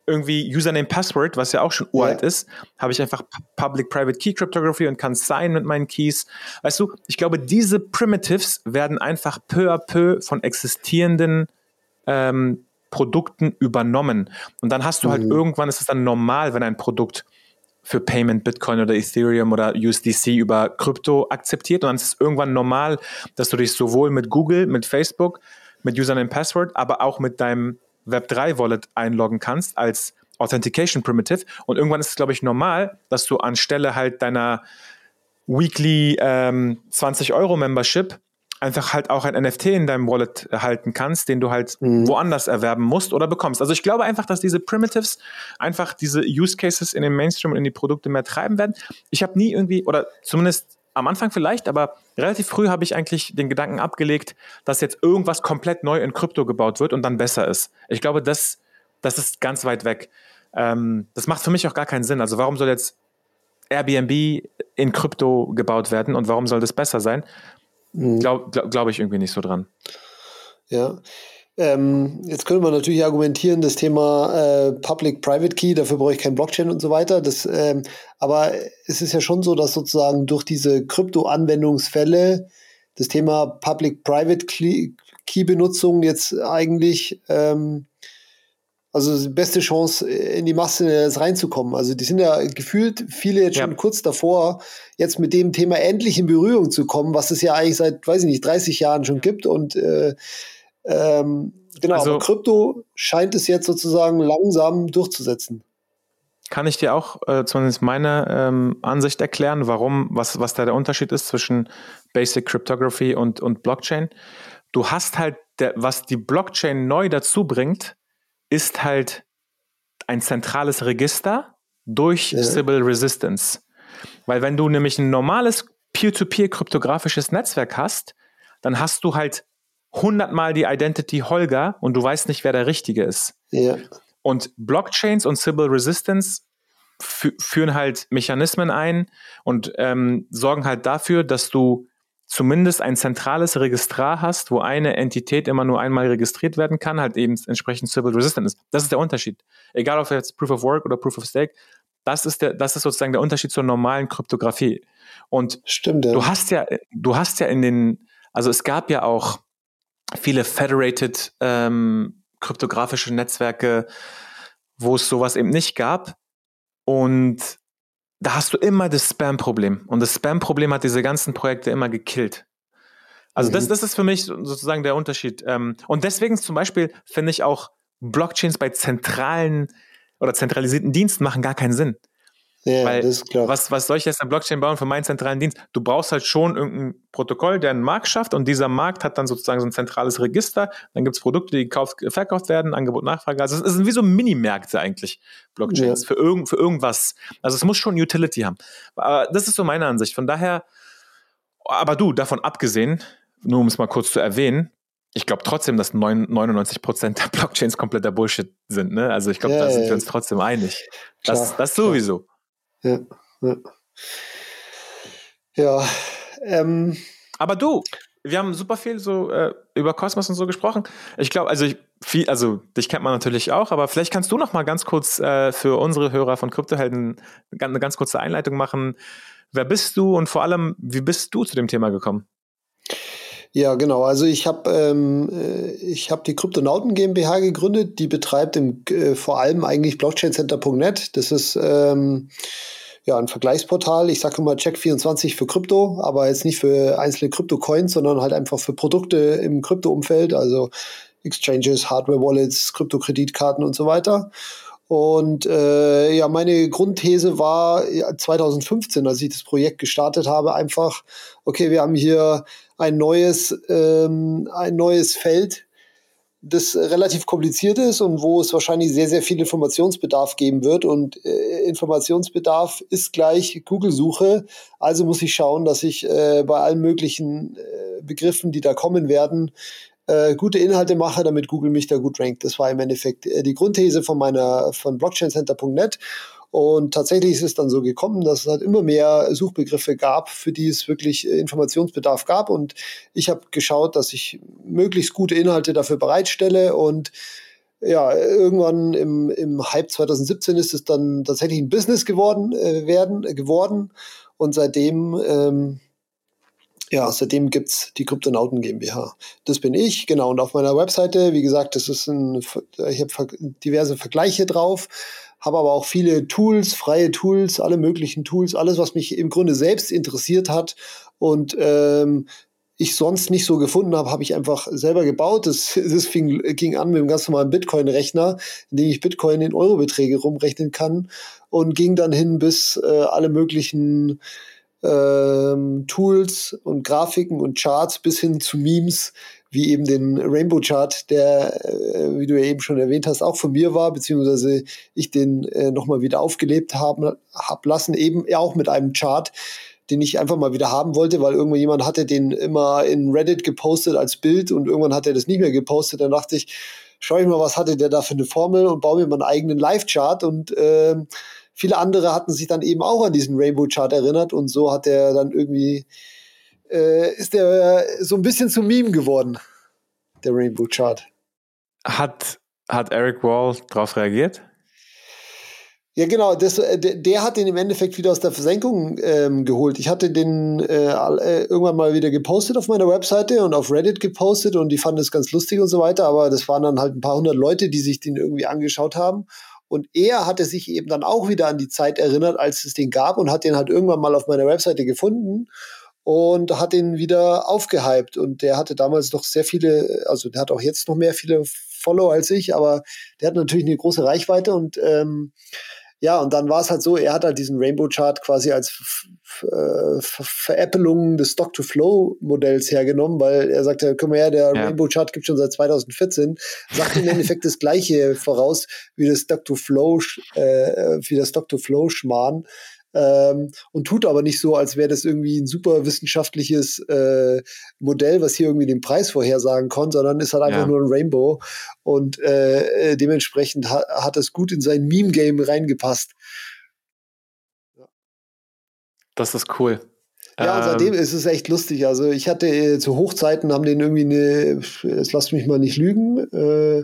irgendwie Username Password, was ja auch schon uralt ja. ist, habe ich einfach Public-Private Key Cryptography und kann sign mit meinen Keys. Weißt du, ich glaube, diese Primitives werden einfach peu à peu von existierenden ähm, Produkten übernommen. Und dann hast du halt mhm. halt irgendwann, ist es dann normal, wenn ein Produkt für Payment Bitcoin oder Ethereum oder USDC über Krypto akzeptiert. Und dann ist es irgendwann normal, dass du dich sowohl mit Google, mit Facebook, mit Username Password, aber auch mit deinem Web3-Wallet einloggen kannst als Authentication Primitive. Und irgendwann ist es, glaube ich, normal, dass du anstelle halt deiner Weekly ähm, 20 Euro Membership einfach halt auch ein NFT in deinem Wallet halten kannst, den du halt mhm. woanders erwerben musst oder bekommst. Also ich glaube einfach, dass diese Primitives einfach diese Use Cases in den Mainstream und in die Produkte mehr treiben werden. Ich habe nie irgendwie, oder zumindest am Anfang vielleicht, aber relativ früh habe ich eigentlich den Gedanken abgelegt, dass jetzt irgendwas komplett neu in Krypto gebaut wird und dann besser ist. Ich glaube, das, das ist ganz weit weg. Ähm, das macht für mich auch gar keinen Sinn. Also warum soll jetzt Airbnb in Krypto gebaut werden und warum soll das besser sein? Mhm. Glaube glaub, glaub ich irgendwie nicht so dran. Ja, ähm, jetzt könnte man natürlich argumentieren, das Thema äh, Public-Private Key, dafür brauche ich kein Blockchain und so weiter. Das, ähm, aber es ist ja schon so, dass sozusagen durch diese Krypto-Anwendungsfälle das Thema Public-Private Key-Benutzung jetzt eigentlich ähm, Also die beste Chance, in die Masse jetzt reinzukommen. Also die sind ja gefühlt viele jetzt schon ja. kurz davor, jetzt mit dem Thema endlich in Berührung zu kommen, was es ja eigentlich seit, weiß ich nicht, 30 Jahren schon gibt. Und äh, ähm, genau, also, aber Krypto scheint es jetzt sozusagen langsam durchzusetzen. Kann ich dir auch äh, zumindest meine ähm, Ansicht erklären, warum, was, was da der Unterschied ist zwischen Basic Cryptography und, und Blockchain? Du hast halt, der, was die Blockchain neu dazu bringt, ist halt ein zentrales Register durch ja. Sybil Resistance. Weil wenn du nämlich ein normales peer-to-peer kryptografisches Netzwerk hast, dann hast du halt hundertmal die Identity Holger und du weißt nicht, wer der Richtige ist. Ja. Und Blockchains und Sybil Resistance führen halt Mechanismen ein und ähm, sorgen halt dafür, dass du zumindest ein zentrales Registrar hast, wo eine Entität immer nur einmal registriert werden kann, halt eben entsprechend Civil Resistant ist. Das ist der Unterschied. Egal ob jetzt Proof of Work oder Proof of Stake, das ist der, das ist sozusagen der Unterschied zur normalen Kryptographie. Und Stimmt, ja. du hast ja, du hast ja in den, also es gab ja auch viele federated ähm, kryptografische Netzwerke, wo es sowas eben nicht gab. Und da hast du immer das Spam-Problem. Und das Spam-Problem hat diese ganzen Projekte immer gekillt. Also mhm. das, das ist für mich sozusagen der Unterschied. Ähm, und deswegen zum Beispiel finde ich auch Blockchains bei zentralen oder zentralisierten Diensten machen gar keinen Sinn. Ja, Weil, das ist klar. Was, was soll ich jetzt eine Blockchain bauen für meinen zentralen Dienst? Du brauchst halt schon irgendein Protokoll, der einen Markt schafft und dieser Markt hat dann sozusagen so ein zentrales Register. Dann gibt es Produkte, die gekauft, verkauft werden, Angebot, Nachfrage. Also es sind wie so Minimärkte eigentlich, Blockchains, ja. für, irgend, für irgendwas. Also es muss schon Utility haben. Aber das ist so meine Ansicht. Von daher, aber du, davon abgesehen, nur um es mal kurz zu erwähnen, ich glaube trotzdem, dass 99 Prozent der Blockchains kompletter Bullshit sind. Ne? Also ich glaube, ja, da sind wir uns trotzdem einig. Klar, das, das sowieso. Klar. Ja, ja. ähm, Aber du, wir haben super viel so äh, über Kosmos und so gesprochen. Ich glaube, also ich, viel, also dich kennt man natürlich auch, aber vielleicht kannst du noch mal ganz kurz äh, für unsere Hörer von Kryptohelden eine ganz kurze Einleitung machen. Wer bist du und vor allem, wie bist du zu dem Thema gekommen? Ja, genau. Also ich habe ähm, äh, ich habe die Kryptonauten GmbH gegründet. Die betreibt im, äh, vor allem eigentlich BlockchainCenter.net. Das ist ähm, ja ein Vergleichsportal. Ich sage immer Check24 für Krypto, aber jetzt nicht für einzelne Krypto-Coins, sondern halt einfach für Produkte im Krypto-Umfeld, also Exchanges, Hardware-Wallets, Krypto-Kreditkarten und so weiter. Und äh, ja, meine Grundthese war ja, 2015, als ich das Projekt gestartet habe, einfach, okay, wir haben hier ein neues, ähm, ein neues Feld, das relativ kompliziert ist und wo es wahrscheinlich sehr, sehr viel Informationsbedarf geben wird. Und äh, Informationsbedarf ist gleich Google-Suche. Also muss ich schauen, dass ich äh, bei allen möglichen äh, Begriffen, die da kommen werden, äh, gute Inhalte mache, damit Google mich da gut rankt. Das war im Endeffekt äh, die Grundthese von meiner von blockchaincenter.net. Und tatsächlich ist es dann so gekommen, dass es halt immer mehr Suchbegriffe gab, für die es wirklich äh, Informationsbedarf gab. Und ich habe geschaut, dass ich möglichst gute Inhalte dafür bereitstelle. Und ja, irgendwann im, im Hype 2017 ist es dann tatsächlich ein Business geworden, äh, werden, geworden. Und seitdem, ähm, ja, seitdem gibt's die Kryptonauten GmbH. Das bin ich, genau. Und auf meiner Webseite, wie gesagt, das ist ein, ich habe diverse Vergleiche drauf habe aber auch viele Tools, freie Tools, alle möglichen Tools, alles, was mich im Grunde selbst interessiert hat und ähm, ich sonst nicht so gefunden habe, habe ich einfach selber gebaut. Das, das fing, ging an mit einem ganz normalen Bitcoin-Rechner, in dem ich Bitcoin in Eurobeträge rumrechnen kann und ging dann hin bis äh, alle möglichen ähm, Tools und Grafiken und Charts bis hin zu Memes, wie eben den Rainbow Chart, der, äh, wie du ja eben schon erwähnt hast, auch von mir war, beziehungsweise ich den äh, nochmal wieder aufgelebt haben hab lassen, eben ja auch mit einem Chart, den ich einfach mal wieder haben wollte, weil irgendwann jemand hatte den immer in Reddit gepostet als Bild und irgendwann hat er das nicht mehr gepostet. Dann dachte ich, schau ich mal, was hatte der da für eine Formel und baue mir mal einen eigenen Live-Chart und äh, viele andere hatten sich dann eben auch an diesen Rainbow-Chart erinnert und so hat er dann irgendwie äh, ist der so ein bisschen zum Meme geworden, der Rainbow Chart. Hat, hat Eric Wall darauf reagiert? Ja, genau. Das, äh, der, der, hat den im Endeffekt wieder aus der Versenkung ähm, geholt. Ich hatte den äh, äh, irgendwann mal wieder gepostet auf meiner Webseite und auf Reddit gepostet und die fanden es ganz lustig und so weiter. Aber das waren dann halt ein paar hundert Leute, die sich den irgendwie angeschaut haben. Und er hatte sich eben dann auch wieder an die Zeit erinnert, als es den gab und hat den halt irgendwann mal auf meiner Webseite gefunden und hat ihn wieder aufgehypt. Und der hatte damals noch sehr viele, also der hat auch jetzt noch mehr viele Follower als ich, aber der hat natürlich eine große Reichweite und ähm, ja, und dann war es halt so, er hat halt diesen Rainbow Chart quasi als äh, Veräppelung des Stock-to-Flow-Modells hergenommen, weil er sagte, komm mal her, der ja. Rainbow Chart gibt schon seit 2014, sagt im Endeffekt das Gleiche voraus wie das Stock-to-Flow, äh, wie das Stock-to-Flow-Schmarrn ähm, und tut aber nicht so, als wäre das irgendwie ein super wissenschaftliches äh, Modell, was hier irgendwie den Preis vorhersagen kann, sondern ist halt einfach ja. nur ein Rainbow und äh, äh dementsprechend ha hat es gut in sein Meme-Game reingepasst. Das ist cool. Ja, seitdem ähm, ist es echt lustig. Also ich hatte äh, zu Hochzeiten haben den irgendwie eine, es lasst mich mal nicht lügen, äh,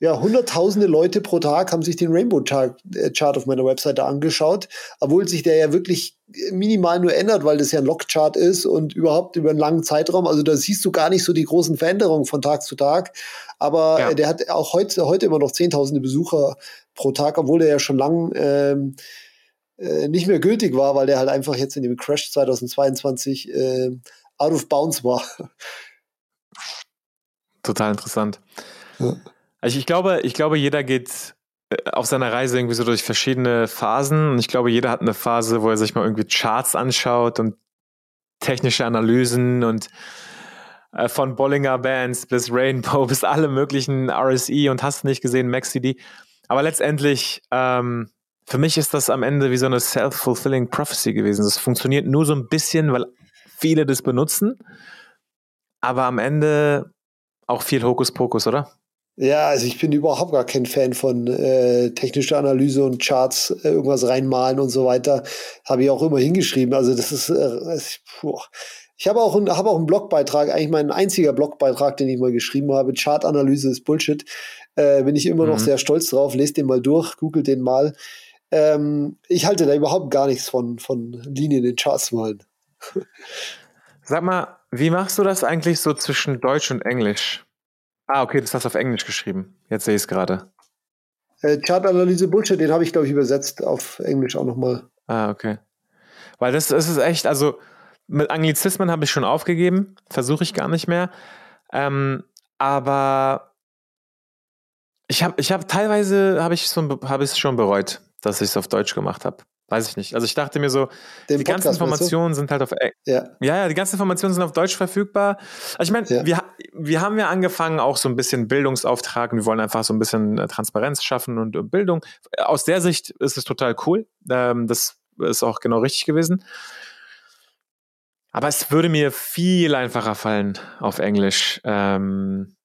ja, hunderttausende Leute pro Tag haben sich den Rainbow Chart, äh, Chart auf meiner Webseite angeschaut, obwohl sich der ja wirklich minimal nur ändert, weil das ja ein Log-Chart ist und überhaupt über einen langen Zeitraum. Also da siehst du gar nicht so die großen Veränderungen von Tag zu Tag. Aber ja. der hat auch heute, heute immer noch zehntausende Besucher pro Tag, obwohl der ja schon lang ähm, äh, nicht mehr gültig war, weil der halt einfach jetzt in dem Crash 2022 äh, out of bounds war. Total interessant. Ja. Also ich glaube, ich glaube, jeder geht äh, auf seiner Reise irgendwie so durch verschiedene Phasen. Und ich glaube, jeder hat eine Phase, wo er sich mal irgendwie Charts anschaut und technische Analysen und äh, von Bollinger Bands bis Rainbow bis alle möglichen RSE und hast nicht gesehen, MaxCD. Aber letztendlich, ähm, für mich ist das am Ende wie so eine self-fulfilling prophecy gewesen. Das funktioniert nur so ein bisschen, weil viele das benutzen. Aber am Ende auch viel Hokuspokus, oder? Ja, also ich bin überhaupt gar kein Fan von äh, technischer Analyse und Charts, äh, irgendwas reinmalen und so weiter. Habe ich auch immer hingeschrieben. Also das ist, äh, puh. ich habe auch, ein, hab auch einen Blogbeitrag, eigentlich mein einziger Blogbeitrag, den ich mal geschrieben habe. Chartanalyse ist Bullshit. Äh, bin ich immer mhm. noch sehr stolz drauf. Lest den mal durch, googelt den mal. Ähm, ich halte da überhaupt gar nichts von, von Linien in Charts malen. Sag mal, wie machst du das eigentlich so zwischen Deutsch und Englisch? Ah, okay, das hast du auf Englisch geschrieben. Jetzt sehe ich es gerade. Äh, Chartanalyse Bullshit, den habe ich, glaube ich, übersetzt auf Englisch auch nochmal. Ah, okay. Weil das, das ist echt, also mit Anglizismen habe ich schon aufgegeben, versuche ich gar nicht mehr. Ähm, aber ich habe ich hab teilweise habe ich so hab es schon bereut, dass ich es auf Deutsch gemacht habe. Weiß ich nicht. Also ich dachte mir so, Den die Podcast, ganzen Informationen sind halt auf ja. ja, ja, die ganzen Informationen sind auf Deutsch verfügbar. Also ich meine, ja. wir, wir haben ja angefangen, auch so ein bisschen Bildungsauftrag und wir wollen einfach so ein bisschen äh, Transparenz schaffen und äh, Bildung. Aus der Sicht ist es total cool. Ähm, das ist auch genau richtig gewesen. Aber es würde mir viel einfacher fallen auf Englisch. Ähm,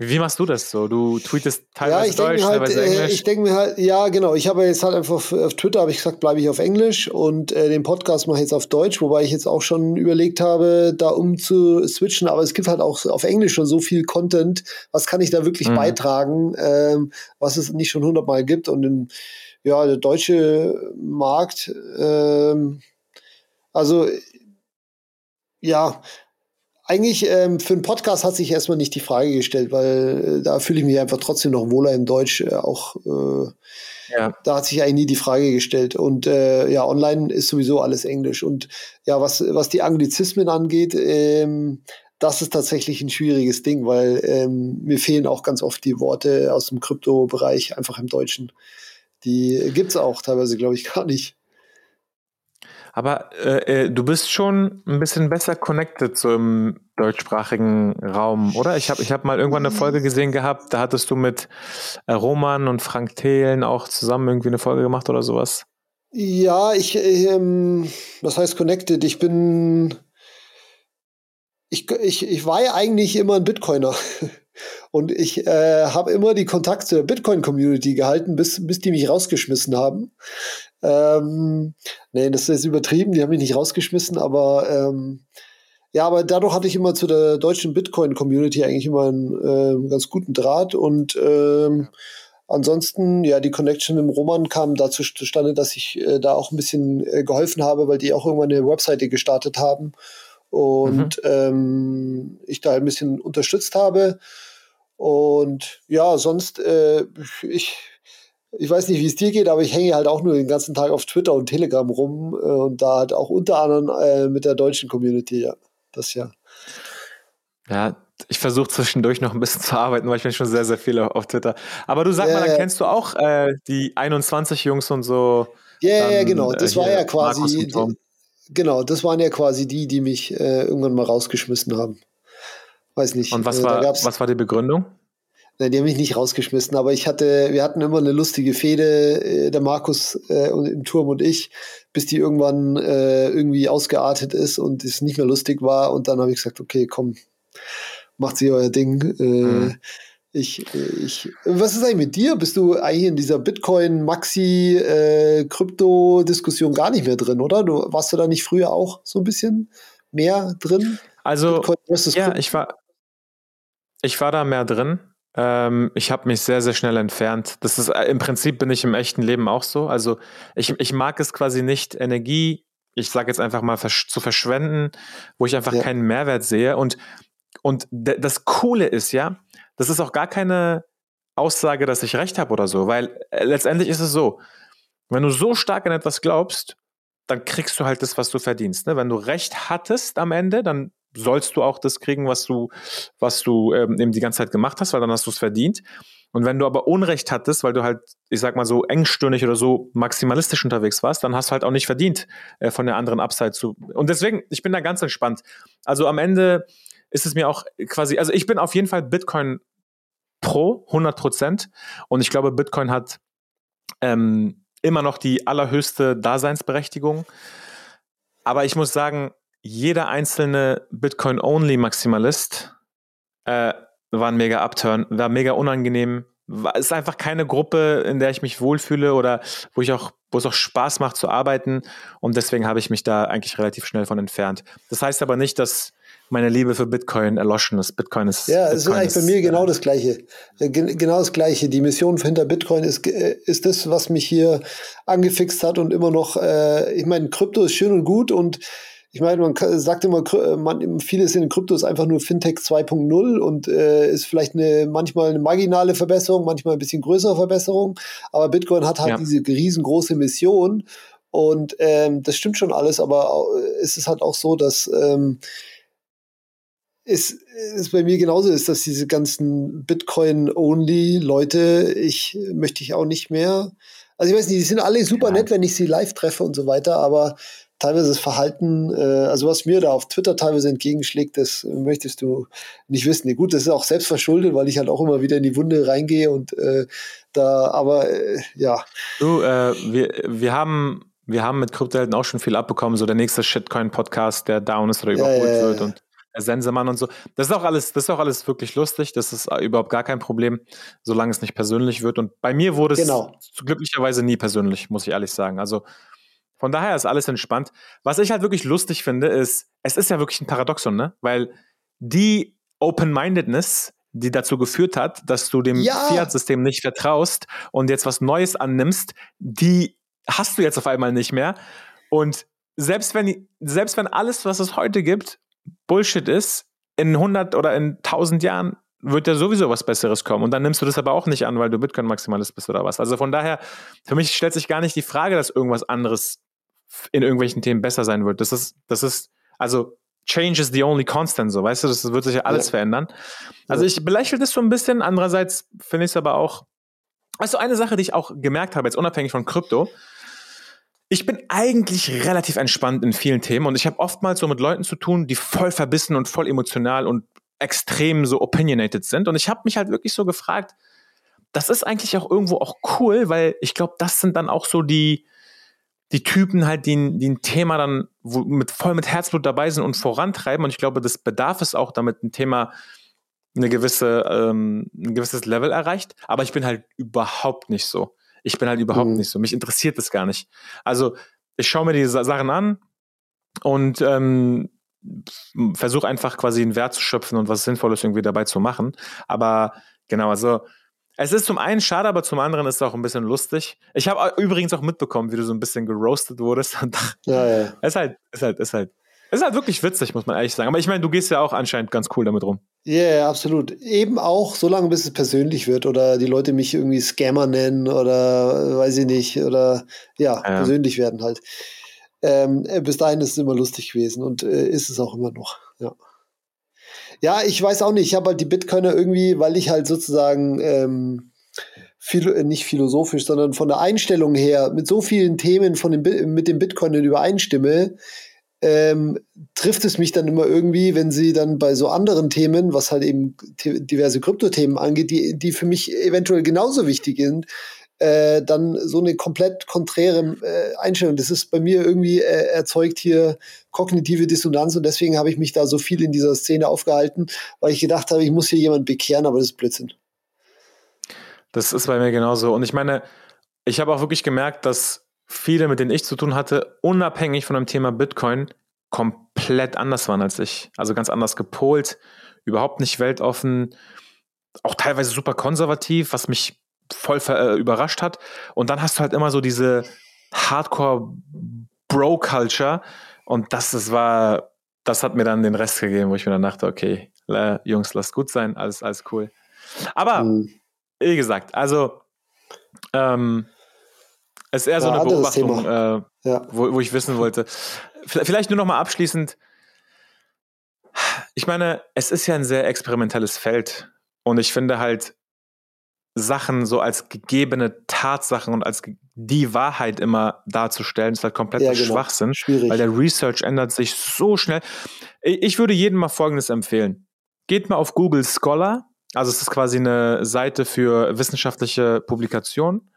wie machst du das so? Du tweetest teilweise ja, ich Deutsch, halt, teilweise äh, Englisch. Ich denke mir halt, ja, genau. Ich habe jetzt halt einfach auf, auf Twitter habe ich gesagt, bleibe ich auf Englisch und äh, den Podcast mache ich jetzt auf Deutsch, wobei ich jetzt auch schon überlegt habe, da umzuswitchen. Aber es gibt halt auch auf Englisch schon so viel Content. Was kann ich da wirklich mhm. beitragen, ähm, was es nicht schon hundertmal gibt? Und im, ja, der deutsche Markt, ähm, also ja, eigentlich ähm, für einen Podcast hat sich erstmal nicht die Frage gestellt, weil äh, da fühle ich mich einfach trotzdem noch wohler im Deutsch. Äh, auch äh, ja. da hat sich eigentlich nie die Frage gestellt. Und äh, ja, online ist sowieso alles Englisch. Und ja, was, was die Anglizismen angeht, ähm, das ist tatsächlich ein schwieriges Ding, weil ähm, mir fehlen auch ganz oft die Worte aus dem Krypto-Bereich einfach im Deutschen. Die gibt's auch teilweise, glaube ich, gar nicht. Aber äh, äh, du bist schon ein bisschen besser connected so im deutschsprachigen Raum, oder? Ich habe ich hab mal irgendwann eine Folge gesehen gehabt, da hattest du mit äh, Roman und Frank Thelen auch zusammen irgendwie eine Folge gemacht oder sowas. Ja, ich, ähm, was heißt connected? Ich bin, ich, ich, ich war ja eigentlich immer ein Bitcoiner. Und ich äh, habe immer die Kontakte zur Bitcoin-Community gehalten, bis, bis die mich rausgeschmissen haben. Ähm, nee, das ist übertrieben, die haben mich nicht rausgeschmissen, aber ähm, ja, aber dadurch hatte ich immer zu der deutschen Bitcoin-Community eigentlich immer einen äh, ganz guten Draht und ähm, ansonsten, ja, die Connection mit dem Roman kam dazu zustande, dass ich äh, da auch ein bisschen äh, geholfen habe, weil die auch irgendwann eine Webseite gestartet haben und mhm. ähm, ich da ein bisschen unterstützt habe. Und ja, sonst, äh, ich, ich weiß nicht, wie es dir geht, aber ich hänge halt auch nur den ganzen Tag auf Twitter und Telegram rum äh, und da halt auch unter anderem äh, mit der deutschen Community, ja. Das ja. Ja, ich versuche zwischendurch noch ein bisschen zu arbeiten, weil ich bin schon sehr, sehr viel auf Twitter. Aber du sag ja, mal, dann kennst du auch äh, die 21 Jungs und so. Ja, dann, ja, genau. Das äh, war ja quasi. Die, genau, das waren ja quasi die, die mich äh, irgendwann mal rausgeschmissen haben. Weiß nicht. Und was, äh, war, was war die Begründung? Nein, die haben mich nicht rausgeschmissen, aber ich hatte, wir hatten immer eine lustige Fehde, äh, der Markus äh, im Turm und ich, bis die irgendwann äh, irgendwie ausgeartet ist und es nicht mehr lustig war. Und dann habe ich gesagt, okay, komm, macht sie euer Ding. Äh, mhm. Ich, ich, was ist eigentlich mit dir? Bist du eigentlich in dieser Bitcoin-Maxi-Krypto-Diskussion äh, gar nicht mehr drin, oder? Du, warst du da nicht früher auch so ein bisschen mehr drin? Also, ja, ich war, ich war da mehr drin. Ähm, ich habe mich sehr, sehr schnell entfernt. Das ist, äh, im Prinzip bin ich im echten Leben auch so. Also, ich, ich mag es quasi nicht, Energie, ich sage jetzt einfach mal, versch zu verschwenden, wo ich einfach ja. keinen Mehrwert sehe. Und und das Coole ist ja, das ist auch gar keine Aussage, dass ich recht habe oder so, weil äh, letztendlich ist es so, wenn du so stark an etwas glaubst, dann kriegst du halt das, was du verdienst. Ne? Wenn du recht hattest am Ende, dann sollst du auch das kriegen, was du, was du ähm, eben die ganze Zeit gemacht hast, weil dann hast du es verdient. Und wenn du aber Unrecht hattest, weil du halt, ich sag mal so engstirnig oder so maximalistisch unterwegs warst, dann hast du halt auch nicht verdient, äh, von der anderen Upside zu. Und deswegen, ich bin da ganz entspannt. Also am Ende ist es mir auch quasi, also ich bin auf jeden Fall Bitcoin pro 100 Prozent und ich glaube, Bitcoin hat ähm, immer noch die allerhöchste Daseinsberechtigung. Aber ich muss sagen, jeder einzelne Bitcoin-Only-Maximalist äh, war ein mega Upturn, war mega unangenehm. War, ist einfach keine Gruppe, in der ich mich wohlfühle oder wo ich auch, wo es auch Spaß macht zu arbeiten. Und deswegen habe ich mich da eigentlich relativ schnell von entfernt. Das heißt aber nicht, dass meine Liebe für Bitcoin erloschen ist. Bitcoin ist. Ja, es ist eigentlich bei mir genau das Gleiche. Äh, genau das Gleiche. Die Mission hinter Bitcoin ist, äh, ist das, was mich hier angefixt hat und immer noch, äh, ich meine, Krypto ist schön und gut und ich meine, man sagt immer, man, vieles in Krypto ist einfach nur Fintech 2.0 und äh, ist vielleicht eine, manchmal eine marginale Verbesserung, manchmal ein bisschen größere Verbesserung. Aber Bitcoin hat halt ja. diese riesengroße Mission und ähm, das stimmt schon alles, aber es ist halt auch so, dass ähm, es, es bei mir genauso ist, dass diese ganzen Bitcoin-Only-Leute, ich möchte ich auch nicht mehr. Also ich weiß nicht, die sind alle super ja. nett, wenn ich sie live treffe und so weiter, aber teilweise das Verhalten, äh, also was mir da auf Twitter teilweise entgegenschlägt, das möchtest du nicht wissen. Gut, das ist auch selbst verschuldet, weil ich halt auch immer wieder in die Wunde reingehe und äh, da, aber äh, ja. Du, äh, wir, wir haben wir haben mit Kryptohelden auch schon viel abbekommen, so der nächste Shitcoin-Podcast, der down ist oder überholt ja, ja, ja. wird und Sensemann und so. Das ist auch alles, das ist auch alles wirklich lustig. Das ist überhaupt gar kein Problem, solange es nicht persönlich wird. Und bei mir wurde genau. es glücklicherweise nie persönlich, muss ich ehrlich sagen. Also von daher ist alles entspannt. Was ich halt wirklich lustig finde, ist, es ist ja wirklich ein Paradoxon, ne? Weil die Open-Mindedness, die dazu geführt hat, dass du dem ja. Fiat-System nicht vertraust und jetzt was Neues annimmst, die hast du jetzt auf einmal nicht mehr. Und selbst wenn, selbst wenn alles, was es heute gibt, Bullshit ist, in 100 oder in 1000 Jahren wird ja sowieso was Besseres kommen. Und dann nimmst du das aber auch nicht an, weil du Bitcoin-Maximalist bist oder was. Also von daher, für mich stellt sich gar nicht die Frage, dass irgendwas anderes in irgendwelchen Themen besser sein wird. Das ist, das ist, also Change is the only constant, so, weißt du, das wird sich ja alles ja. verändern. Also ich belächle das so ein bisschen, andererseits finde ich es aber auch, also eine Sache, die ich auch gemerkt habe, jetzt unabhängig von Krypto, ich bin eigentlich relativ entspannt in vielen Themen und ich habe oftmals so mit Leuten zu tun, die voll verbissen und voll emotional und extrem so opinionated sind. Und ich habe mich halt wirklich so gefragt, das ist eigentlich auch irgendwo auch cool, weil ich glaube, das sind dann auch so die, die Typen halt, die, die ein Thema dann wo, mit, voll mit Herzblut dabei sind und vorantreiben. Und ich glaube, das bedarf es auch, damit ein Thema eine gewisse, ähm, ein gewisses Level erreicht. Aber ich bin halt überhaupt nicht so. Ich bin halt überhaupt mhm. nicht so. Mich interessiert das gar nicht. Also ich schaue mir die Sachen an und ähm, versuche einfach quasi einen Wert zu schöpfen und was Sinnvolles irgendwie dabei zu machen. Aber genau, also Es ist zum einen schade, aber zum anderen ist es auch ein bisschen lustig. Ich habe übrigens auch mitbekommen, wie du so ein bisschen geroastet wurdest. ja, ja. Es ist halt, ist halt, ist halt, ist halt wirklich witzig, muss man ehrlich sagen. Aber ich meine, du gehst ja auch anscheinend ganz cool damit rum. Ja, yeah, absolut. Eben auch so lange, bis es persönlich wird oder die Leute mich irgendwie Scammer nennen oder weiß ich nicht oder ja, ja. persönlich werden halt. Ähm, äh, bis dahin ist es immer lustig gewesen und äh, ist es auch immer noch. Ja. Ja, ich weiß auch nicht. Ich habe halt die Bitcoiner irgendwie, weil ich halt sozusagen ähm, philo äh, nicht philosophisch, sondern von der Einstellung her mit so vielen Themen von dem, mit dem Bitcoinern übereinstimme, ähm, trifft es mich dann immer irgendwie, wenn sie dann bei so anderen Themen, was halt eben diverse Kryptothemen angeht, die, die für mich eventuell genauso wichtig sind, äh, dann so eine komplett konträre äh, Einstellung. Das ist bei mir irgendwie äh, erzeugt hier kognitive Dissonanz und deswegen habe ich mich da so viel in dieser Szene aufgehalten, weil ich gedacht habe, ich muss hier jemanden bekehren, aber das ist Blödsinn. Das ist bei mir genauso. Und ich meine, ich habe auch wirklich gemerkt, dass viele, mit denen ich zu tun hatte, unabhängig von dem Thema Bitcoin, komplett anders waren als ich. Also ganz anders gepolt, überhaupt nicht weltoffen, auch teilweise super konservativ, was mich voll äh, überrascht hat. Und dann hast du halt immer so diese Hardcore-Bro-Culture. Und das, das war, das hat mir dann den Rest gegeben, wo ich mir dann dachte, okay, Jungs, lasst gut sein, alles, alles cool. Aber, mhm. wie gesagt, also, ähm, es ist eher ja, so eine Beobachtung, äh, ja. wo, wo ich wissen wollte. Vielleicht nur noch mal abschließend. Ich meine, es ist ja ein sehr experimentelles Feld. Und ich finde halt, Sachen so als gegebene Tatsachen und als die Wahrheit immer darzustellen, ist halt komplett ja, genau. Schwachsinn, Schwierig. weil der Research ändert sich so schnell. Ich würde jedem mal Folgendes empfehlen. Geht mal auf Google Scholar, also es ist quasi eine Seite für wissenschaftliche Publikationen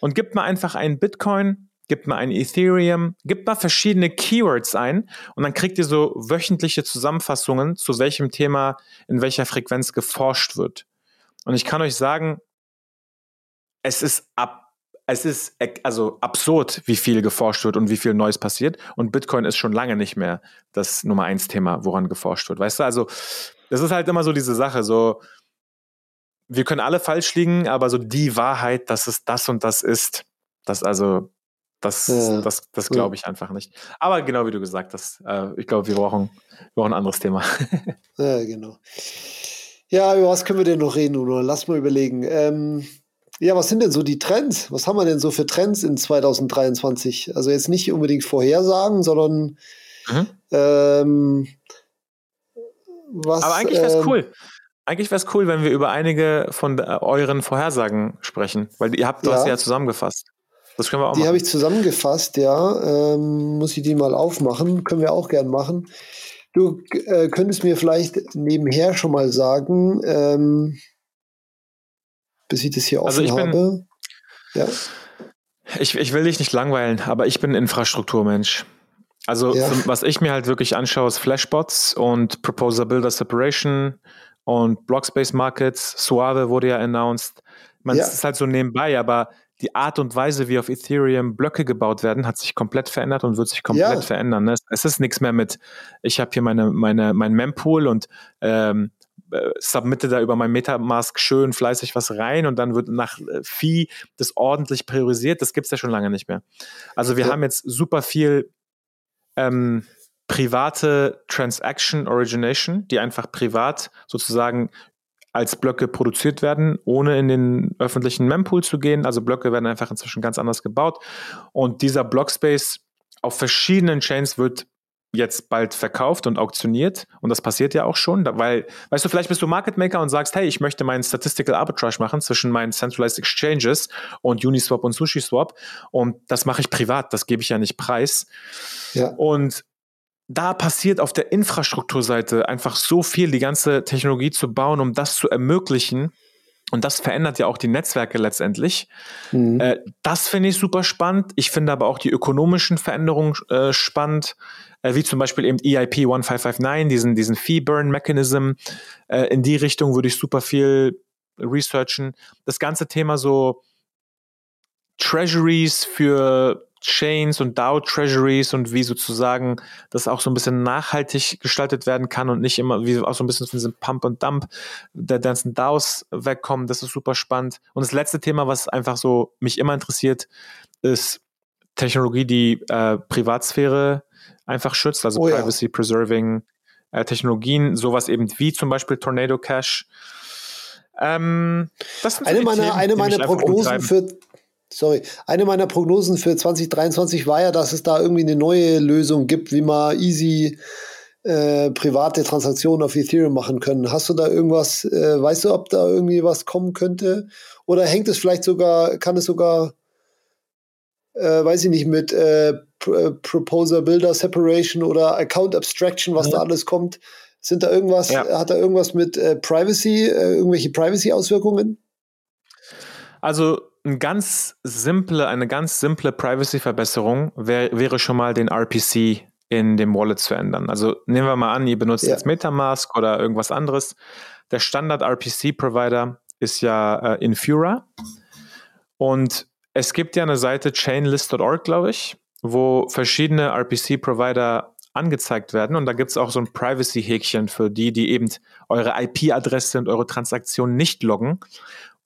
und gibt mal einfach ein Bitcoin, gibt mal ein Ethereum, gibt mal verschiedene Keywords ein und dann kriegt ihr so wöchentliche Zusammenfassungen, zu welchem Thema in welcher Frequenz geforscht wird. Und ich kann euch sagen, es ist ab es ist also absurd, wie viel geforscht wird und wie viel Neues passiert. Und Bitcoin ist schon lange nicht mehr das Nummer eins Thema, woran geforscht wird. Weißt du, also das ist halt immer so diese Sache. So, wir können alle falsch liegen, aber so die Wahrheit, dass es das und das ist, das also, das, ja. das, das glaube ich einfach nicht. Aber genau wie du gesagt hast, äh, ich glaube, wir brauchen, wir brauchen ein anderes Thema. ja, genau. Ja, über was können wir denn noch reden, Uno? Lass mal überlegen. Ähm, ja, was sind denn so die Trends? Was haben wir denn so für Trends in 2023? Also jetzt nicht unbedingt Vorhersagen, sondern mhm. ähm, was. Aber eigentlich wäre es ähm, cool. Eigentlich wäre es cool, wenn wir über einige von euren Vorhersagen sprechen, weil ihr habt, du ja. hast sie ja zusammengefasst. Das können wir auch Die habe ich zusammengefasst, ja. Ähm, muss ich die mal aufmachen? Können wir auch gern machen. Du äh, könntest mir vielleicht nebenher schon mal sagen, ähm, bis ich das hier also offen also ich habe. Bin, ja. Ich, ich will dich nicht langweilen, aber ich bin Infrastrukturmensch. Also ja. was ich mir halt wirklich anschaue, ist Flashbots und Proposer Builder Separation und Blockspace Markets. Suave wurde ja announced. Man ja. ist halt so nebenbei, aber die Art und Weise, wie auf Ethereum Blöcke gebaut werden, hat sich komplett verändert und wird sich komplett ja. verändern. Ne? Es ist nichts mehr mit, ich habe hier meine, meine, mein Mempool und ähm, äh, submitte da über mein Metamask schön fleißig was rein und dann wird nach äh, Fee das ordentlich priorisiert. Das gibt es ja schon lange nicht mehr. Also wir ja. haben jetzt super viel ähm, private Transaction Origination, die einfach privat sozusagen als Blöcke produziert werden, ohne in den öffentlichen Mempool zu gehen. Also Blöcke werden einfach inzwischen ganz anders gebaut. Und dieser Blockspace auf verschiedenen Chains wird jetzt bald verkauft und auktioniert. Und das passiert ja auch schon, weil, weißt du, vielleicht bist du Market Maker und sagst, hey, ich möchte meinen Statistical Arbitrage machen zwischen meinen Centralized Exchanges und Uniswap und SushiSwap. Und das mache ich privat, das gebe ich ja nicht preis. Ja. Und da passiert auf der Infrastrukturseite einfach so viel, die ganze Technologie zu bauen, um das zu ermöglichen. Und das verändert ja auch die Netzwerke letztendlich. Mhm. Äh, das finde ich super spannend. Ich finde aber auch die ökonomischen Veränderungen äh, spannend äh, wie zum Beispiel eben EIP 1559, diesen, diesen Fee-Burn-Mechanism. Äh, in die Richtung würde ich super viel researchen. Das ganze Thema so Treasuries für Chains und DAO Treasuries und wie sozusagen das auch so ein bisschen nachhaltig gestaltet werden kann und nicht immer wie auch so ein bisschen von diesem Pump und Dump der ganzen DAOs wegkommen. Das ist super spannend. Und das letzte Thema, was einfach so mich immer interessiert, ist Technologie, die äh, Privatsphäre einfach schützt, also oh, Privacy Preserving äh, Technologien, sowas eben wie zum Beispiel Tornado Cash. Ähm, eine meiner, Themen, eine meiner Prognosen für sorry, eine meiner Prognosen für 2023 war ja, dass es da irgendwie eine neue Lösung gibt, wie man easy äh, private Transaktionen auf Ethereum machen können. Hast du da irgendwas, äh, weißt du, ob da irgendwie was kommen könnte? Oder hängt es vielleicht sogar, kann es sogar, äh, weiß ich nicht, mit äh, äh, Proposer Builder Separation oder Account Abstraction, was ja. da alles kommt? Sind da irgendwas, ja. hat da irgendwas mit äh, Privacy, irgendwelche Privacy-Auswirkungen? Also ein ganz simple, eine ganz simple Privacy-Verbesserung wär, wäre schon mal den RPC in dem Wallet zu ändern. Also nehmen wir mal an, ihr benutzt ja. jetzt Metamask oder irgendwas anderes. Der Standard RPC-Provider ist ja äh, Infura. Und es gibt ja eine Seite chainlist.org, glaube ich, wo verschiedene RPC-Provider angezeigt werden. Und da gibt es auch so ein Privacy-Häkchen für die, die eben eure IP-Adresse und eure Transaktion nicht loggen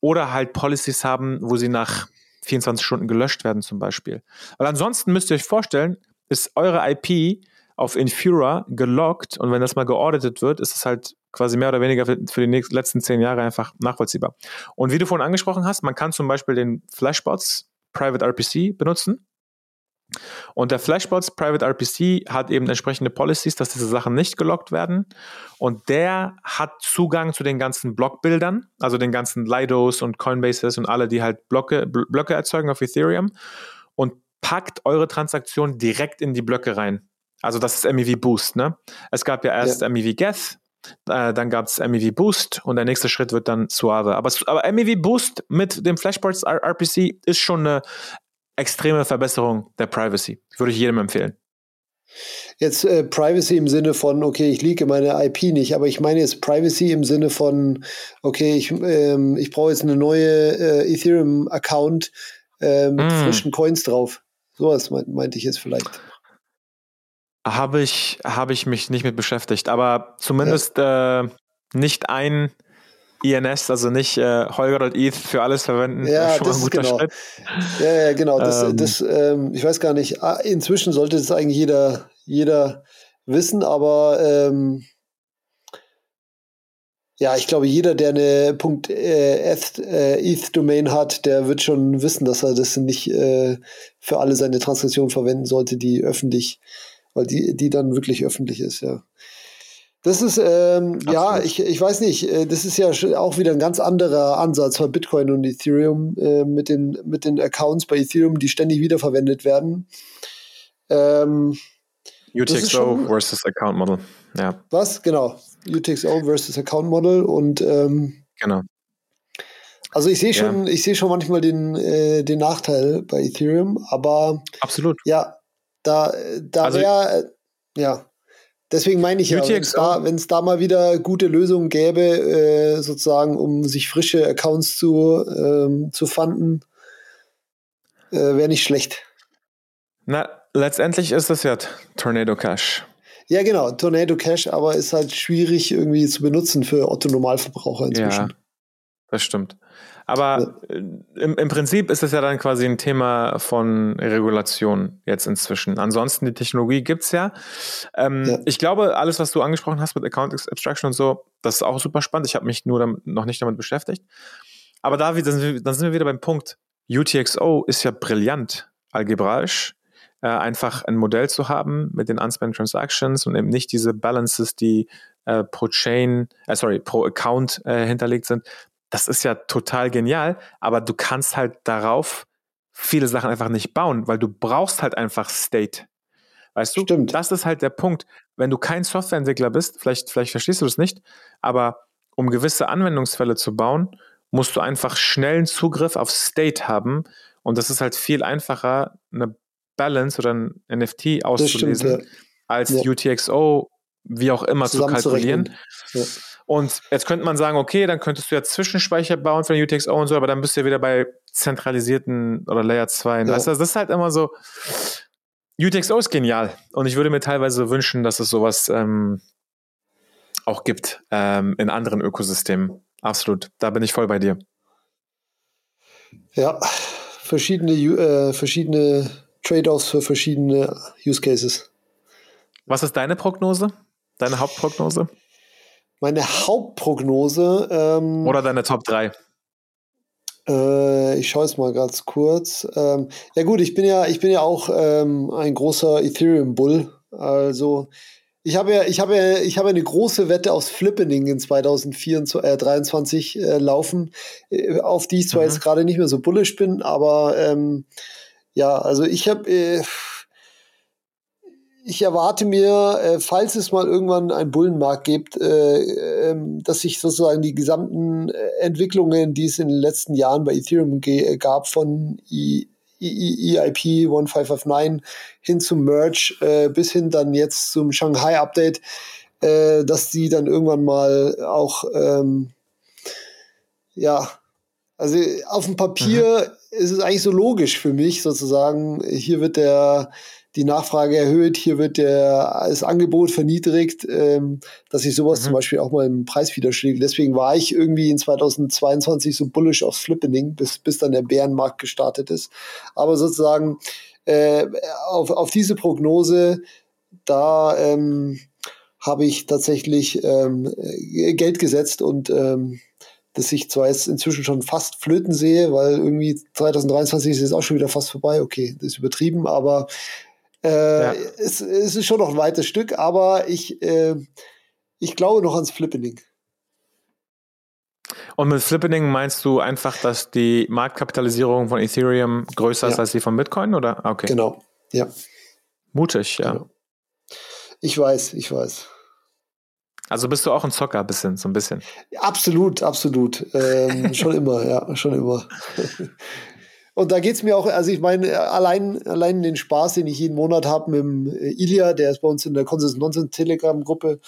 oder halt Policies haben, wo sie nach 24 Stunden gelöscht werden zum Beispiel. Weil ansonsten müsst ihr euch vorstellen, ist eure IP auf Infura gelockt und wenn das mal geauditet wird, ist es halt quasi mehr oder weniger für, für die nächsten, letzten zehn Jahre einfach nachvollziehbar. Und wie du vorhin angesprochen hast, man kann zum Beispiel den Flashbots Private RPC benutzen und der Flashbots Private RPC hat eben entsprechende Policies, dass diese Sachen nicht gelockt werden. Und der hat Zugang zu den ganzen Blockbildern, also den ganzen Lidos und Coinbases und alle, die halt Blöcke, Blöcke erzeugen auf Ethereum und packt eure Transaktion direkt in die Blöcke rein. Also das ist MEV Boost. Ne? Es gab ja erst ja. MEV Geth, äh, dann gab es MEV Boost und der nächste Schritt wird dann Suave. Aber, aber MEV Boost mit dem Flashbots RPC ist schon eine extreme Verbesserung der Privacy. Würde ich jedem empfehlen. Jetzt äh, Privacy im Sinne von, okay, ich liege meine IP nicht, aber ich meine jetzt Privacy im Sinne von, okay, ich, ähm, ich brauche jetzt eine neue äh, Ethereum-Account äh, mit mm. frischen Coins drauf. Sowas meinte meint ich jetzt vielleicht. Habe ich, habe ich mich nicht mit beschäftigt, aber zumindest ja. Äh, nicht ein INS, also nicht äh, Holger.eth für alles verwenden. Ja, das ist genau. Schritt. Ja, ja, genau. Das, ähm, das, ähm, ich weiß gar nicht, ah, inzwischen sollte das eigentlich jeder, jeder wissen, aber ähm, ja, ich glaube, jeder, der eine Punkt äh, ETH-Domain äh, hat, der wird schon wissen, dass er das nicht äh, für alle seine Transaktionen verwenden sollte, die öffentlich, weil die, die dann wirklich öffentlich ist, ja. Das ist, ähm, ja, ich, ich weiß nicht, äh, das ist ja auch wieder ein ganz anderer Ansatz von Bitcoin und Ethereum äh, mit, den, mit den Accounts bei Ethereum, die ständig wiederverwendet werden. Ähm, UTXO versus Account Model, ja. Was? Genau. UTXO versus Account Model und ähm, genau. Also ich sehe schon, ja. ich sehe schon manchmal den, äh, den Nachteil bei Ethereum, aber absolut. Ja, da, da also, wäre, äh, ja. Deswegen meine ich ja, wenn es da, da, mal wieder gute Lösungen gäbe, äh, sozusagen, um sich frische Accounts zu, ähm, zu fanden, äh, wäre nicht schlecht. Na, letztendlich ist das ja Tornado Cash. Ja, genau, Tornado Cash, aber ist halt schwierig irgendwie zu benutzen für Otto Normalverbraucher inzwischen. Ja, das stimmt. Aber. Äh, im, im, Prinzip ist es ja dann quasi ein Thema von Regulation jetzt inzwischen. Ansonsten, die Technologie gibt es ja. Ähm, ja. Ich glaube, alles, was du angesprochen hast mit Account Abstraction und so, das ist auch super spannend. Ich habe mich nur damit, noch nicht damit beschäftigt. Aber David, dann sind, wir, dann sind wir wieder beim Punkt. UTXO ist ja brillant algebraisch. Äh, einfach ein Modell zu haben mit den Unspent Transactions und eben nicht diese Balances, die äh, pro Chain, äh, sorry, pro Account äh, hinterlegt sind, das ist ja total genial, aber du kannst halt darauf viele Sachen einfach nicht bauen, weil du brauchst halt einfach State. Weißt du? Stimmt. Das ist halt der Punkt. Wenn du kein Softwareentwickler bist, vielleicht, vielleicht verstehst du das nicht, aber um gewisse Anwendungsfälle zu bauen, musst du einfach schnellen Zugriff auf State haben. Und das ist halt viel einfacher, eine Balance oder ein NFT auszulesen, stimmt, ja. als ja. UTXO, wie auch immer, zu kalkulieren. Ja. Und jetzt könnte man sagen, okay, dann könntest du ja Zwischenspeicher bauen für den UTXO und so, aber dann bist du ja wieder bei zentralisierten oder Layer 2. Ja. Weißt du, das ist halt immer so. UTXO ist genial. Und ich würde mir teilweise wünschen, dass es sowas ähm, auch gibt ähm, in anderen Ökosystemen. Absolut. Da bin ich voll bei dir. Ja, verschiedene, äh, verschiedene Trade-offs für verschiedene Use Cases. Was ist deine Prognose? Deine Hauptprognose? Meine Hauptprognose. Ähm, Oder deine Top 3? Äh, ich schaue es mal ganz kurz. Ähm, ja gut, ich bin ja, ich bin ja auch ähm, ein großer Ethereum-Bull. Also ich habe ja, ich habe ja, ich habe eine große Wette aus Flippening in 2023 äh, äh, laufen, äh, auf die ich zwar mhm. jetzt gerade nicht mehr so bullish bin, aber ähm, ja, also ich habe, äh, ich erwarte mir, äh, falls es mal irgendwann einen Bullenmarkt gibt, äh, ähm, dass sich sozusagen die gesamten Entwicklungen, die es in den letzten Jahren bei Ethereum gab, von I EIP 1559 hin zum Merge äh, bis hin dann jetzt zum Shanghai Update, äh, dass die dann irgendwann mal auch ähm, ja, also auf dem Papier mhm. ist es eigentlich so logisch für mich sozusagen. Hier wird der die Nachfrage erhöht, hier wird der, das Angebot verniedrigt, ähm, dass sich sowas mhm. zum Beispiel auch mal im Preis widerschlägt. Deswegen war ich irgendwie in 2022 so bullish aufs Flippening, bis, bis dann der Bärenmarkt gestartet ist. Aber sozusagen äh, auf, auf diese Prognose, da ähm, habe ich tatsächlich ähm, Geld gesetzt und ähm, dass ich zwar jetzt inzwischen schon fast flöten sehe, weil irgendwie 2023 ist jetzt auch schon wieder fast vorbei. Okay, das ist übertrieben, aber äh, ja. es, es, ist schon noch ein weites Stück, aber ich, äh, ich glaube noch ans Flippening. Und mit Flippening meinst du einfach, dass die Marktkapitalisierung von Ethereum größer ja. ist als die von Bitcoin, oder? Okay. Genau, ja. Mutig, ja. Genau. Ich weiß, ich weiß. Also bist du auch ein Zocker, bisschen, so ein bisschen. Absolut, absolut. Ähm, schon immer, ja, schon immer. Und da geht es mir auch, also ich meine, allein, allein den Spaß, den ich jeden Monat habe mit dem äh, Ilya, der ist bei uns in der Consens Nonsense Telegram-Gruppe.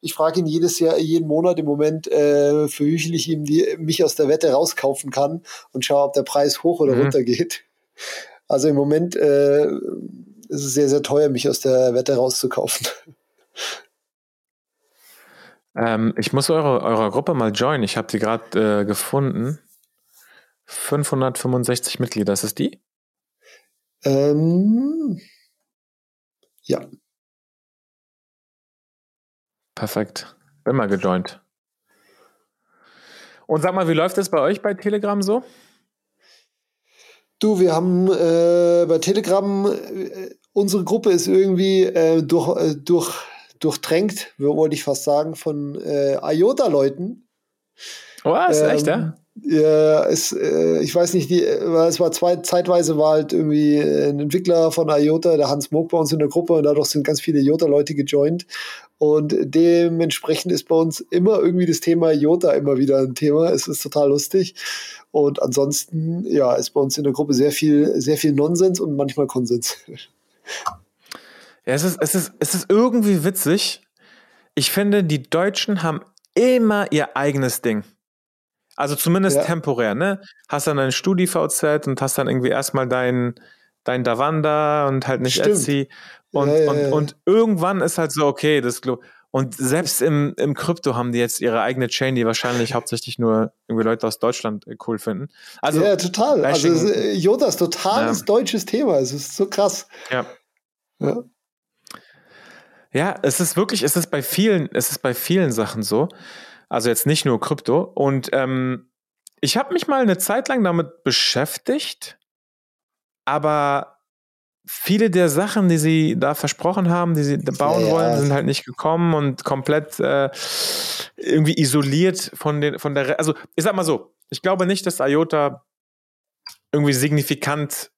Ich frage ihn jedes Jahr, jeden Monat im Moment, äh, für wie viel ich ihm die, mich aus der Wette rauskaufen kann und schaue, ob der Preis hoch oder mhm. runter geht. Also im Moment äh, ist es sehr, sehr teuer, mich aus der Wette rauszukaufen. Ähm, ich muss eure, eurer Gruppe mal joinen. Ich habe sie gerade äh, gefunden. 565 Mitglieder, ist es die? Ähm, ja. Perfekt. Bin mal gejoint. Und sag mal, wie läuft es bei euch bei Telegram so? Du, wir haben äh, bei Telegram, äh, unsere Gruppe ist irgendwie äh, durch, äh, durch, durchtränkt, wollte ich fast sagen, von äh, IOTA-Leuten. Was? Ähm, echt, ja? Ja, es, äh, ich weiß nicht, die, es war zwei, zeitweise war halt irgendwie ein Entwickler von IOTA, der Hans Moog bei uns in der Gruppe und dadurch sind ganz viele IOTA-Leute gejoint. Und dementsprechend ist bei uns immer irgendwie das Thema IOTA immer wieder ein Thema. Es ist total lustig. Und ansonsten, ja, ist bei uns in der Gruppe sehr viel, sehr viel Nonsens und manchmal Konsens. Ja, es ist, es ist, es ist irgendwie witzig. Ich finde, die Deutschen haben immer ihr eigenes Ding. Also zumindest ja. temporär, ne? Hast dann dein StudiVZ und hast dann irgendwie erstmal dein, dein Davanda und halt nicht Stimmt. Etsy. Und, ja, und, und irgendwann ist halt so, okay, das und selbst im, im Krypto haben die jetzt ihre eigene Chain, die wahrscheinlich hauptsächlich nur irgendwie Leute aus Deutschland äh, cool finden. Also, ja, total. Also Yoda ist totales deutsches Thema. Es ist so krass. Ja. ja. Ja, es ist wirklich, es ist bei vielen, es ist bei vielen Sachen so. Also jetzt nicht nur Krypto. Und ähm, ich habe mich mal eine Zeit lang damit beschäftigt, aber viele der Sachen, die sie da versprochen haben, die sie bauen ja, wollen, sind halt nicht gekommen und komplett äh, irgendwie isoliert von, den, von der. Re also, ich sag mal so, ich glaube nicht, dass IOTA irgendwie signifikant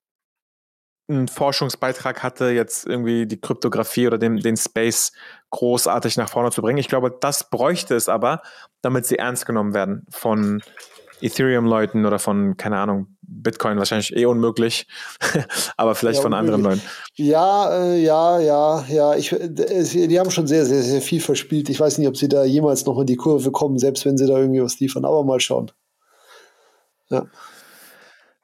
einen Forschungsbeitrag hatte, jetzt irgendwie die Kryptographie oder den, den Space großartig nach vorne zu bringen. Ich glaube, das bräuchte es aber, damit sie ernst genommen werden von Ethereum-Leuten oder von, keine Ahnung, Bitcoin wahrscheinlich eh unmöglich, aber vielleicht ja, von anderen Leuten. Ja, äh, ja, ja, ja. Ich, äh, die haben schon sehr, sehr, sehr viel verspielt. Ich weiß nicht, ob sie da jemals noch in die Kurve kommen, selbst wenn sie da irgendwie was liefern, aber mal schauen. Ja.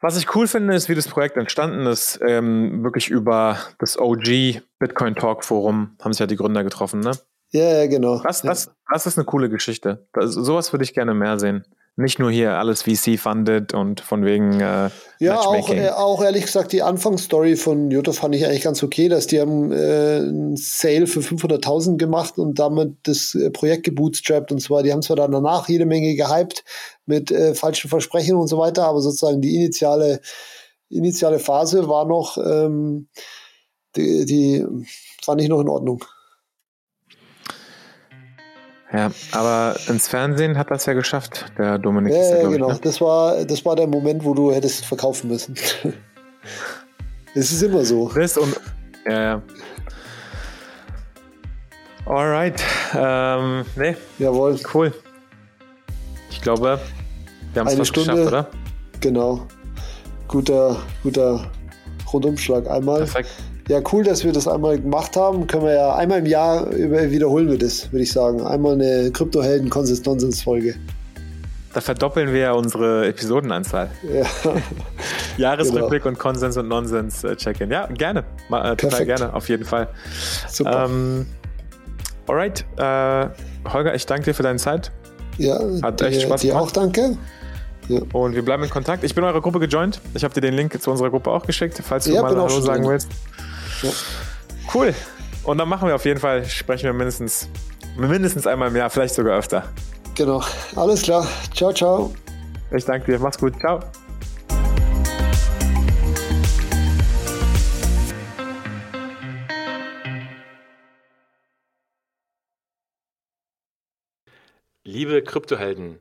Was ich cool finde, ist, wie das Projekt entstanden ist. Ähm, wirklich über das OG Bitcoin Talk Forum haben sich ja die Gründer getroffen, ne? Ja, ja genau. Das, das, das ist eine coole Geschichte. Das, sowas würde ich gerne mehr sehen. Nicht nur hier alles VC-funded und von wegen äh, Ja, auch, äh, auch ehrlich gesagt, die Anfangsstory von Jutta fand ich eigentlich ganz okay, dass die haben äh, einen Sale für 500.000 gemacht und damit das äh, Projekt gebootstrapped und zwar, die haben zwar dann danach jede Menge gehypt mit äh, falschen Versprechen und so weiter, aber sozusagen die initiale, initiale Phase war noch, ähm, die, die fand ich noch in Ordnung. Ja, aber ins Fernsehen hat das ja geschafft, der Dominik. Ja, ja genau. Ich, ne? das, war, das war der Moment, wo du hättest verkaufen müssen. Es ist immer so. Das und. Ja, ja. Alright. Ähm, nee. Jawohl. Cool. Ich glaube, wir haben es fast Stunde, geschafft, oder? Genau. Guter, guter Rundumschlag einmal. Perfekt. Ja, cool, dass wir das einmal gemacht haben. Können wir ja einmal im Jahr wiederholen wir das, würde ich sagen. Einmal eine Kryptohelden Consist Nonsense Folge. Da verdoppeln wir ja unsere Episodenanzahl. Ja. Jahresrückblick genau. und Konsens und Nonsens äh. Ja, gerne. Mal, äh, total gerne, auf jeden Fall. Super. Ähm, alright. Äh, Holger, ich danke dir für deine Zeit. Ja, hat echt Spaß dir gemacht. auch danke. Ja. Und wir bleiben in Kontakt. Ich bin eurer Gruppe gejoint. Ich habe dir den Link zu unserer Gruppe auch geschickt, falls du ja, mal Hallo sagen drin. willst. Cool. Und dann machen wir auf jeden Fall, sprechen wir mindestens, mindestens einmal im Jahr, vielleicht sogar öfter. Genau. Alles klar. Ciao, ciao. Ich danke dir. Mach's gut. Ciao. Liebe Kryptohelden,